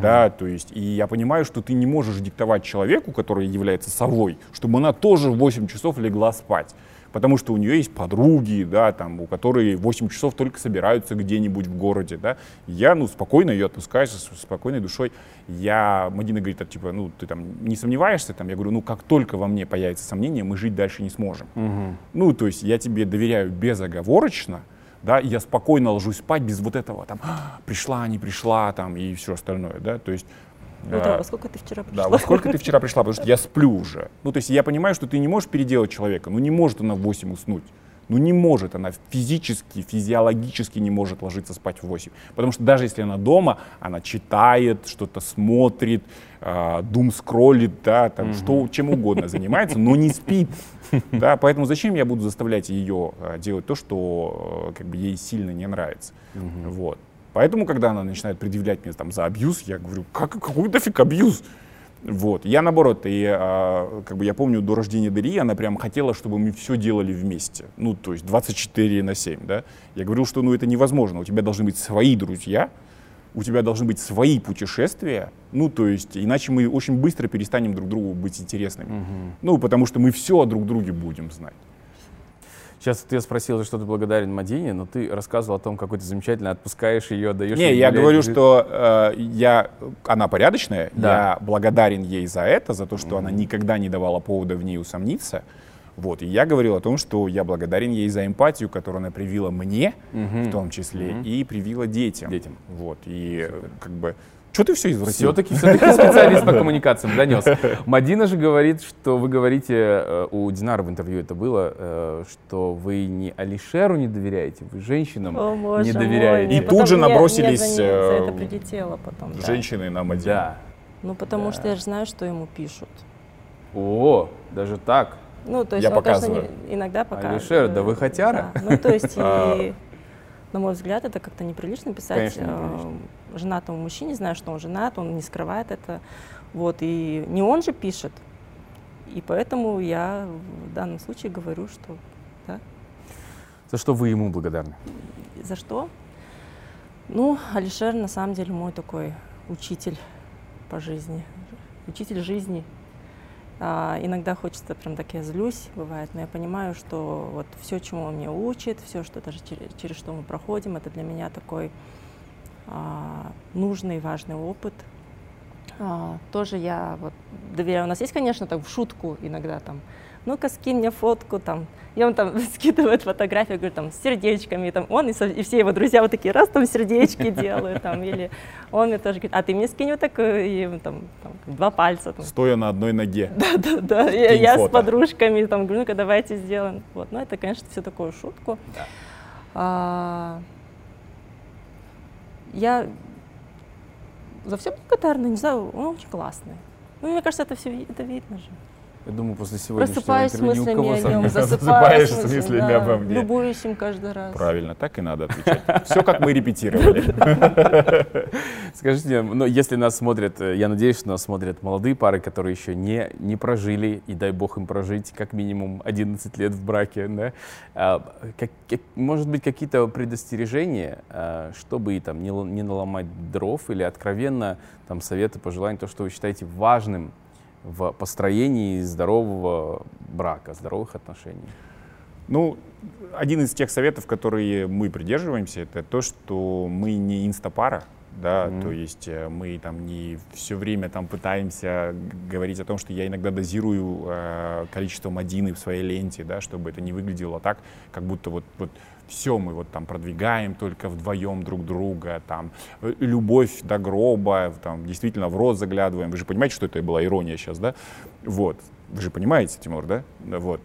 Да, то есть, и я понимаю, что ты не можешь диктовать человеку, который является совой, чтобы она тоже в 8 часов легла спать. Потому что у нее есть подруги, да, там, у которой 8 часов только собираются где-нибудь в городе, да. Я, ну, спокойно ее отпускаю со спокойной душой. Я, Мадина говорит, типа, ну, ты там не сомневаешься, там, я говорю, ну, как только во мне появится сомнение, мы жить дальше не сможем. Ну, то есть я тебе доверяю безоговорочно, да, и я спокойно ложусь спать без вот этого, там, «А, пришла, не пришла, там, и все остальное, да, то есть Да. Утром, во сколько ты вчера пришла? Да, во сколько ты вчера пришла, потому что я сплю уже. Ну, то есть я понимаю, что ты не можешь переделать человека, ну не может она в 8 уснуть. Ну не может она физически, физиологически не может ложиться спать в 8. Потому что даже если она дома, она читает, что-то смотрит, э, дум скроллит, да, там, что, чем угодно занимается, но не спит. Да, поэтому зачем я буду заставлять ее э, делать то, что э, как бы ей сильно не нравится. Вот. Поэтому, когда она начинает предъявлять мне там за абьюз, я говорю, как, какой нафиг абьюз? Вот. Я наоборот, и, а, как бы я помню, до рождения Дарьи она прям хотела, чтобы мы все делали вместе. Ну, то есть 24 на 7, да. Я говорил, что ну это невозможно, у тебя должны быть свои друзья, у тебя должны быть свои путешествия, ну, то есть, иначе мы очень быстро перестанем друг другу быть интересными. Ну, потому что мы все о друг друге будем знать. Сейчас ты спросил, что ты благодарен Мадине, но ты рассказывал о том, какой ты замечательно отпускаешь ее, даешь Не, ей я гулять, говорю, жить. что э, я, она порядочная, Да. я благодарен ей за это, за то, что она никогда не давала повода в ней усомниться. Вот, и я говорил о том, что я благодарен ей за эмпатию, которую она привила мне, в том числе, и привила детям. Детям. Вот, и э, как бы, что ты все извратил? Все-таки, все-таки специалист по коммуникациям донес. Мадина же говорит, что вы говорите, э, у Динара в интервью это было, э, что вы не Алишеру не доверяете, вы женщинам О, боже не мой, доверяете. И мне тут же мне- мне набросились, за, это э, прилетело потом. да. Женщины на Мадину. Да. Ну, потому что я же знаю, что ему пишут. О, даже так. Ну, то есть Я он, конечно, показываю. не- иногда показывает. Алишер, да вы хотяра? Да. Ну, то есть, А. и, на мой взгляд, это как-то неприлично писать Конечно, неприлично. э, женатому мужчине, зная, что он женат, он не скрывает это. Вот, и не он же пишет. И поэтому я в данном случае говорю, что да. За что вы ему благодарны? За что? Ну, Алишер на самом деле мой такой учитель по жизни, учитель жизни. А, иногда хочется, прям так я злюсь, бывает, но я понимаю, что вот все, чему он меня учит, все, что даже через, через что мы проходим, это для меня такой а, нужный, важный опыт. А, тоже я вот доверяю. У нас есть, конечно, так в шутку иногда там, ну-ка скинь мне фотку там. И он там скидывает фотографию, говорю, там, с сердечками, там он и, со- и все его друзья вот такие, раз там сердечки делают, там, или он мне тоже говорит, а ты мне скинь вот так, и там, там, два пальца, там, Стоя на одной ноге. да, да, я, я с подружками, там, говорю, ну-ка давайте сделаем. Вот, ну это, конечно, все такое шутку. А, я за все благодарна, не знаю, он очень классный. Ну, мне кажется, это все это видно же. Я думаю, после сегодняшнего интервью ни у мыслями кого о нем, сомнений- Засыпаешь с мыслями, да, обо мне. Любуюсь им каждый раз. Правильно, так и надо отвечать. Все, как мы репетировали. Скажите, ну, если нас смотрят, э, я надеюсь, что нас смотрят молодые пары, которые еще не, не прожили, и дай бог им прожить как минимум 11 лет в браке, да? А, как- как- может быть, какие-то предостережения, а, чтобы там не, не наломать дров или откровенно там советы, пожелания, то, что вы считаете важным в построении здорового брака, здоровых отношений? Ну, один из тех советов, которые мы придерживаемся, это то, что мы не инстапара, да, Мгм. то есть э, мы там не все время там пытаемся говорить о том, что я иногда дозирую э, количество мадины в своей ленте, да, чтобы это не выглядело так, как будто вот, вот все мы вот там продвигаем только вдвоем друг друга, там э, любовь до гроба, там действительно в рот заглядываем. Вы же понимаете, что это была ирония сейчас, да? Вот. Вы же понимаете, Тимур, да? Вот.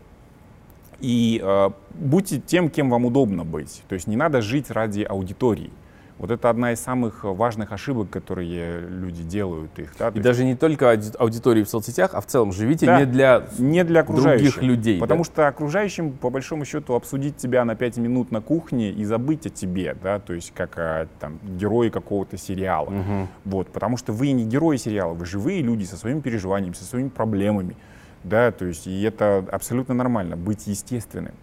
И э, будьте тем, кем вам удобно быть. То есть не надо жить ради аудитории. Вот это одна из самых важных ошибок, которые люди делают их. Да? И есть даже не только ауди- аудитории в соцсетях, а в целом живите Да. не для не для окружающих. других людей. Потому да? что окружающим, по большому счету, обсудить тебя на 5 минут на кухне и забыть о тебе, да, то есть как о, там, герои какого-то сериала. Мгм. Вот, потому что вы не герои сериала, вы живые люди со своими переживаниями, со своими проблемами, да, то есть и это абсолютно нормально, быть естественным.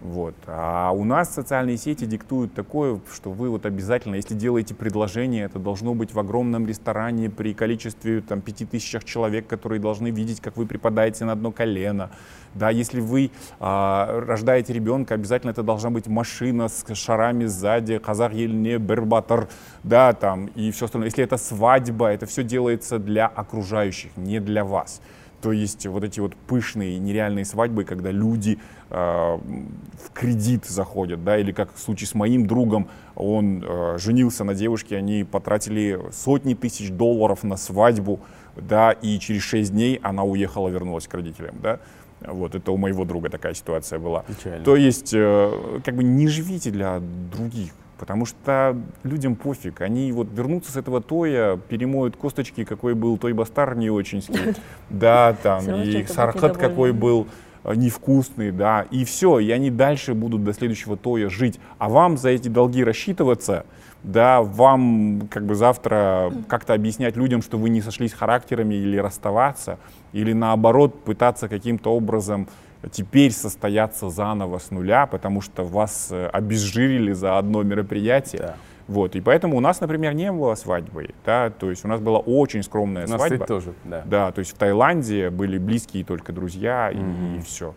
Вот. А у нас социальные сети диктуют такое, что вы вот обязательно, если делаете предложение, это должно быть в огромном ресторане при количестве там, пяти тысячах человек, которые должны видеть, как вы припадаете на одно колено. Да, если вы а, рождаете ребенка, обязательно это должна быть машина с шарами сзади, казах елне, бербатор, да, там, и все остальное. Если это свадьба, это все делается для окружающих, не для вас. То есть вот эти вот пышные, нереальные свадьбы, когда люди э, в кредит заходят, да, или как в случае с моим другом, он э, женился на девушке, они потратили сотни тысяч долларов на свадьбу, да, и через шесть дней она уехала, вернулась к родителям, да. Вот, это у моего друга такая ситуация была. Печально. То есть, э, как бы не живите для других, потому что людям пофиг. Они вот вернутся с этого тоя, перемоют косточки, какой был той бастар не очинский, да, там, и сархат какой был э, невкусный, да, и все, и они дальше будут до следующего тоя жить. А вам за эти долги рассчитываться, да, вам как бы завтра как-то объяснять людям, что вы не сошлись характерами или расставаться, или наоборот пытаться каким-то образом теперь состояться заново с нуля, потому что вас э, обезжирили за одно мероприятие. Да. Вот, и поэтому у нас, например, не было свадьбы, да, то есть у нас была очень скромная У нас, свадьба. тоже, да. Да, то есть в Таиланде были близкие только друзья и, все.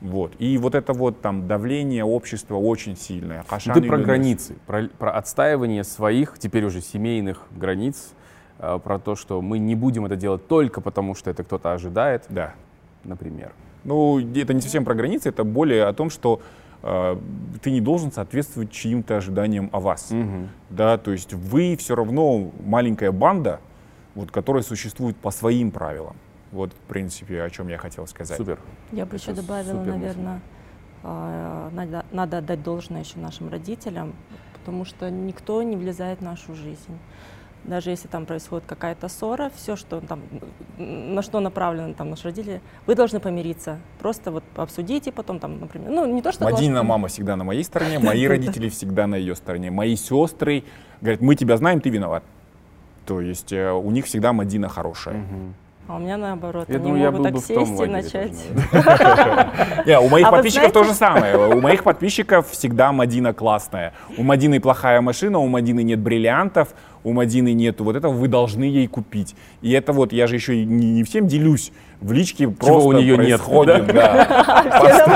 Вот. И вот это вот там давление общества очень сильное. Хашан Ты про Юнус. границы, про, про отстаивание своих, теперь уже семейных границ, э, про то, что мы не будем это делать только потому, что это кто-то ожидает, Да. например. Ну, это не совсем про границы, это более о том, что э, ты не должен соответствовать чьим-то ожиданиям о вас. Мгм. Да, то есть вы все равно маленькая банда, вот, которая существует по своим правилам. Вот, в принципе, о чем я хотел сказать. Супер. Я бы еще добавила, супер наверное, а, надо, надо отдать должное еще нашим родителям, потому что никто не влезает в нашу жизнь. Даже если там происходит какая-то ссора, все, что там, на что направлены там наши родители, вы должны помириться. Просто вот обсудите потом там, например, ну не то, что Мадина должны- мама всегда на моей стороне, мои родители всегда на ее стороне. Мои сестры говорят, мы тебя знаем, ты виноват. То есть э, у них всегда Мадина хорошая. А у меня наоборот, Я они думаю, я могут был так бы в том сесть и лагере начать. Не, у моих А подписчиков то же самое. У моих подписчиков всегда Мадина классная. У Мадины плохая машина, у Мадины нет бриллиантов, у Мадины нету вот этого, вы должны ей купить. И это вот, я же еще не, не всем делюсь. В личке просто у неё нет, происходит, да.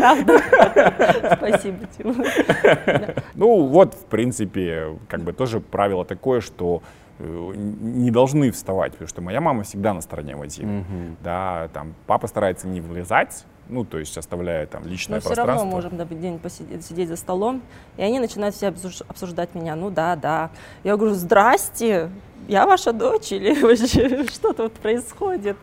Спасибо, Тимур. Ну вот, в принципе, как бы тоже правило такое, что не должны вставать, потому что моя мама всегда на стороне Мадины. Мгм. Да, там папа старается не влезать, ну, то есть оставляя там личное Но все пространство. равно можем на день посидеть сидеть за столом, и они начинают все обсуж- обсуждать меня. Ну да, да. Я говорю, здрасте, я ваша дочь или вообще что тут происходит?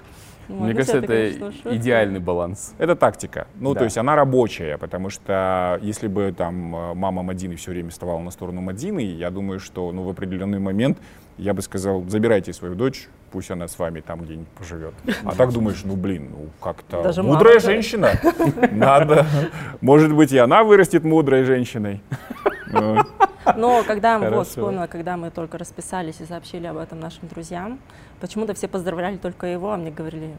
Вот, Мне ну, кажется, это конечно, шутки. идеальный баланс. Это тактика. Ну, Да. то есть она рабочая, потому что если бы там э, мама Мадины все время вставала на сторону Мадины, я думаю, что ну, в определенный момент я бы сказал, забирайте свою дочь, пусть она с вами там где-нибудь поживет. А так думаешь, ну блин, ну как-то Даже мудрая мама, да. женщина. Надо. Может быть, и она вырастет мудрой женщиной. Ну, Но когда, Хорошо. вот, вспомнила, когда мы только расписались и сообщили об этом нашим друзьям, почему-то все поздравляли только его, а мне говорили,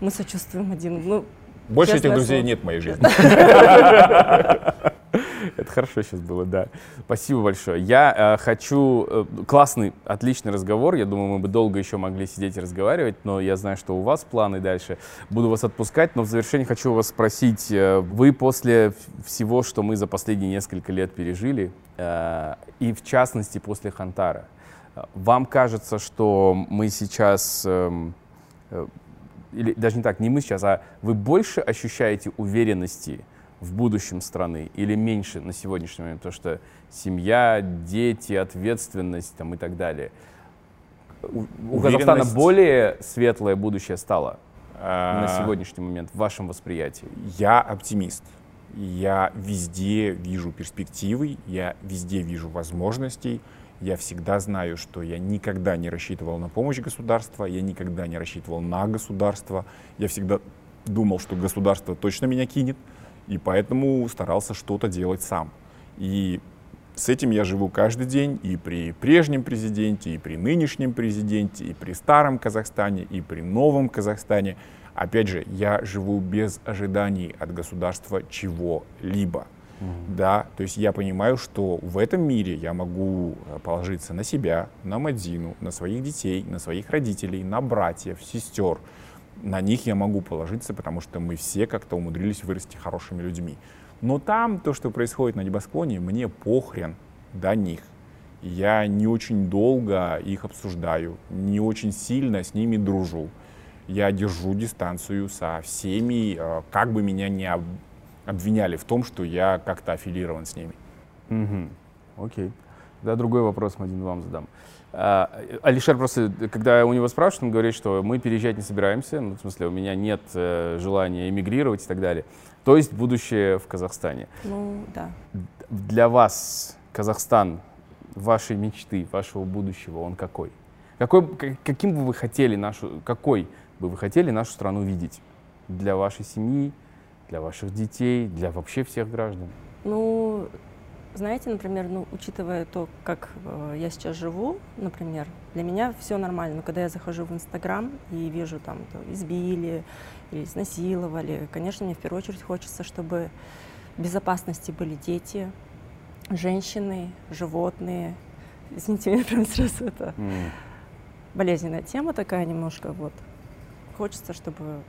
мы сочувствуем один. Ну, Больше этих друзей нет в моей жизни. Это хорошо сейчас было, да. Спасибо большое. Я э, хочу... э, классный, отличный разговор. Я думаю, мы бы долго еще могли сидеть и разговаривать, но я знаю, что у вас планы дальше. Буду вас отпускать, но в завершение хочу вас спросить. э, вы после всего, что мы за последние несколько лет пережили, э, и в частности после Хантара, э, вам кажется, что мы сейчас... эм, э, или даже не так, не мы сейчас, а вы больше ощущаете уверенности в будущем страны или меньше на сегодняшний момент, потому что семья, дети, ответственность там, и так далее. У, у Казахстана более светлое будущее стало А, на сегодняшний момент в вашем восприятии. Я оптимист. Я везде вижу перспективы, я везде вижу возможностей. Я всегда знаю, что я никогда не рассчитывал на помощь государства, я никогда не рассчитывал на государство. Я всегда думал, что государство точно меня кинет, и поэтому старался что-то делать сам. И с этим я живу каждый день и при прежнем президенте, и при нынешнем президенте, и при старом Казахстане, и при новом Казахстане. Опять же, я живу без ожиданий от государства чего-либо. Да, то есть я понимаю, что в этом мире я могу э, положиться на себя, на Мадину, на своих детей, на своих родителей, на братьев, сестер. На них я могу положиться, потому что мы все как-то умудрились вырасти хорошими людьми. Но там то, что происходит на небосклоне, мне похрен до них. Я не очень долго их обсуждаю, не очень сильно с ними дружу. я держу дистанцию со всеми, э, как бы меня не об- обвиняли в том, что я как-то аффилирован с ними. Мгм. Окей. Да, другой вопрос, Мадин, вам задам. А, Алишер просто, когда у него спрашивают, он говорит, что мы переезжать не собираемся, ну, в смысле, у меня нет э, желания эмигрировать и так далее. То есть будущее в Казахстане. Ну, да. Для вас Казахстан, вашей мечты, вашего будущего, он какой? Какой, каким бы вы хотели нашу, какой бы вы хотели нашу страну видеть? Для вашей семьи, для ваших детей, для вообще всех граждан? Ну, знаете, например, ну, учитывая то, как э, я сейчас живу, например, для меня все нормально. Но когда я захожу в Инстаграм и вижу там, то избили или изнасиловали, конечно, мне в первую очередь хочется, чтобы в безопасности были дети, женщины, животные. Извините, меня прям сразу это М. болезненная тема такая немножко. Вот. Хочется, чтобы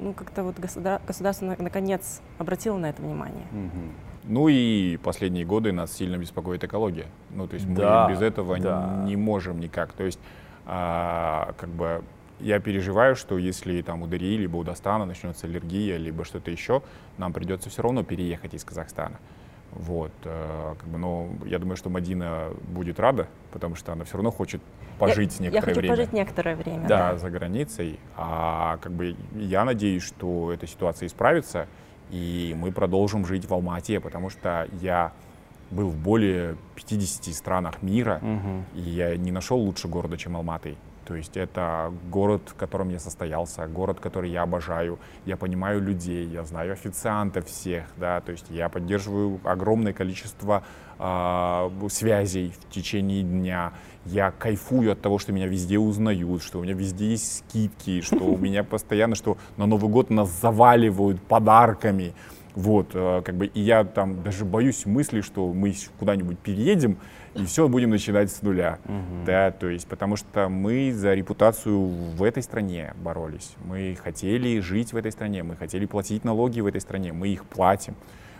ну, как-то вот государ- государство на- наконец обратило на это внимание. Мгм. Ну и последние годы нас сильно беспокоит экология. Ну, то есть Да, мы без этого да. не можем никак. То есть, а, как бы, я переживаю, что если там у Дарьи либо у Достана начнется аллергия, либо что-то еще, нам придется все равно переехать из Казахстана. Вот, э, как бы, но я думаю, что Мадина будет рада, потому что она все равно хочет пожить я, некоторое я хочу время. пожить некоторое время. да, за границей. А как бы я надеюсь, что эта ситуация исправится, и мы продолжим жить в Алмате, потому что я был в более 50 странах мира, Мгм. и я не нашел лучше города, чем Алматы. То есть это город, в котором я состоялся, город, который я обожаю. Я понимаю людей, я знаю официантов всех, да, то есть я поддерживаю огромное количество а, связей в течение дня. Я кайфую от того, что меня везде узнают, что у меня везде есть скидки, что у меня постоянно, что на Новый год нас заваливают подарками. Вот, э, как бы, и я там даже боюсь мысли, что мы куда-нибудь переедем и все будем начинать с нуля. Да, то есть, потому что мы за репутацию в этой стране боролись. Мы хотели жить в этой стране, мы хотели платить налоги в этой стране, мы их платим.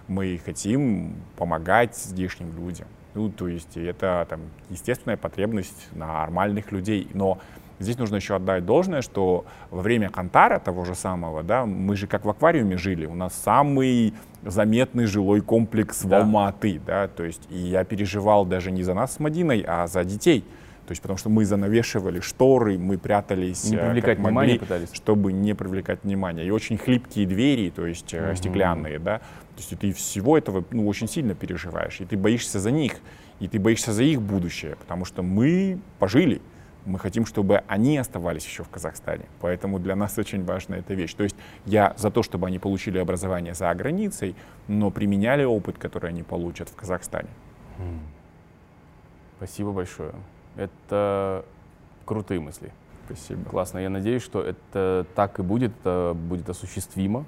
Мы хотим помогать здешним людям. Ну, то есть, это там естественная потребность нормальных людей. Но Здесь нужно еще отдать должное, что во время Кантара того же самого, да, мы же как в аквариуме жили, у нас самый заметный жилой комплекс в Да. Алматы, да, то есть и я переживал даже не за нас с Мадиной, а за детей, то есть потому что мы занавешивали шторы, мы прятались, Не э, привлекать внимание могли, пытались. чтобы не привлекать внимание. И очень хлипкие двери, то есть Мгм. стеклянные, да, то есть ты всего этого ну, очень сильно переживаешь, и ты боишься за них, и ты боишься за их будущее, потому что мы пожили, мы хотим, чтобы они оставались еще в Казахстане. Поэтому для нас очень важна эта вещь. То есть я за то, чтобы они получили образование за границей, но применяли опыт, который они получат в Казахстане. Спасибо большое. Это крутые мысли. Спасибо. Классно. Я надеюсь, что это так и будет, это будет осуществимо.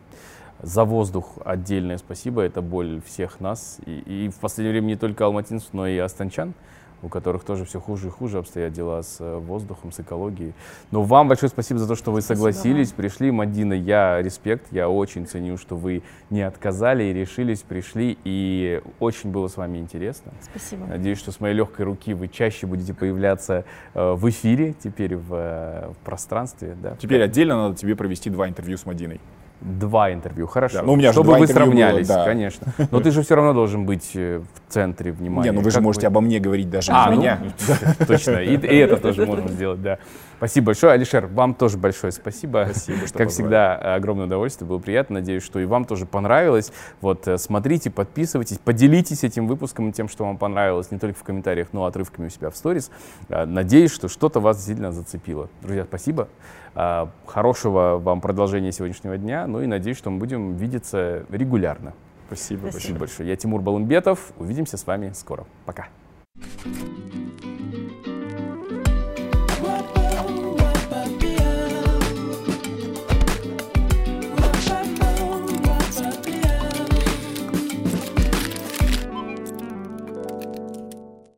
За воздух отдельное спасибо. Это боль всех нас. И, и в последнее время не только алматинцев, но и астанчан, у которых тоже все хуже и хуже обстоят дела с э, воздухом, с экологией. Но вам большое спасибо за то, что вы Спасибо согласились, пришли. Мадина, я респект, я очень ценю, что вы не отказали и решились, пришли. И очень было с вами интересно. Спасибо. Надеюсь, что с моей легкой руки вы чаще будете появляться э, в эфире, теперь в, э, в пространстве. Да? Теперь отдельно надо тебе провести два интервью с Мадиной. Два интервью, хорошо. Да, ну, у меня Чтобы вы интервью было, сравнялись, да. конечно. Но ты же все равно должен быть э, в центре внимания. Не, ну вы же Как можете обо мне говорить даже А, без ну, меня. точно. И, и это тоже можно сделать, да. Спасибо большое. Алишер, вам тоже большое спасибо. Спасибо, что Как позвали. всегда, огромное удовольствие, было приятно. Надеюсь, что и вам тоже понравилось. Вот, э, смотрите, подписывайтесь, поделитесь этим выпуском и тем, что вам понравилось, не только в комментариях, но и отрывками у себя в сторис. Э, Надеюсь, что что-то вас действительно зацепило. Друзья, спасибо. Э, Хорошего вам продолжения сегодняшнего дня. Ну и надеюсь, что мы будем видеться регулярно. Спасибо. Спасибо большое. Я Тимур Балымбетов. Увидимся с вами скоро. Пока. Thank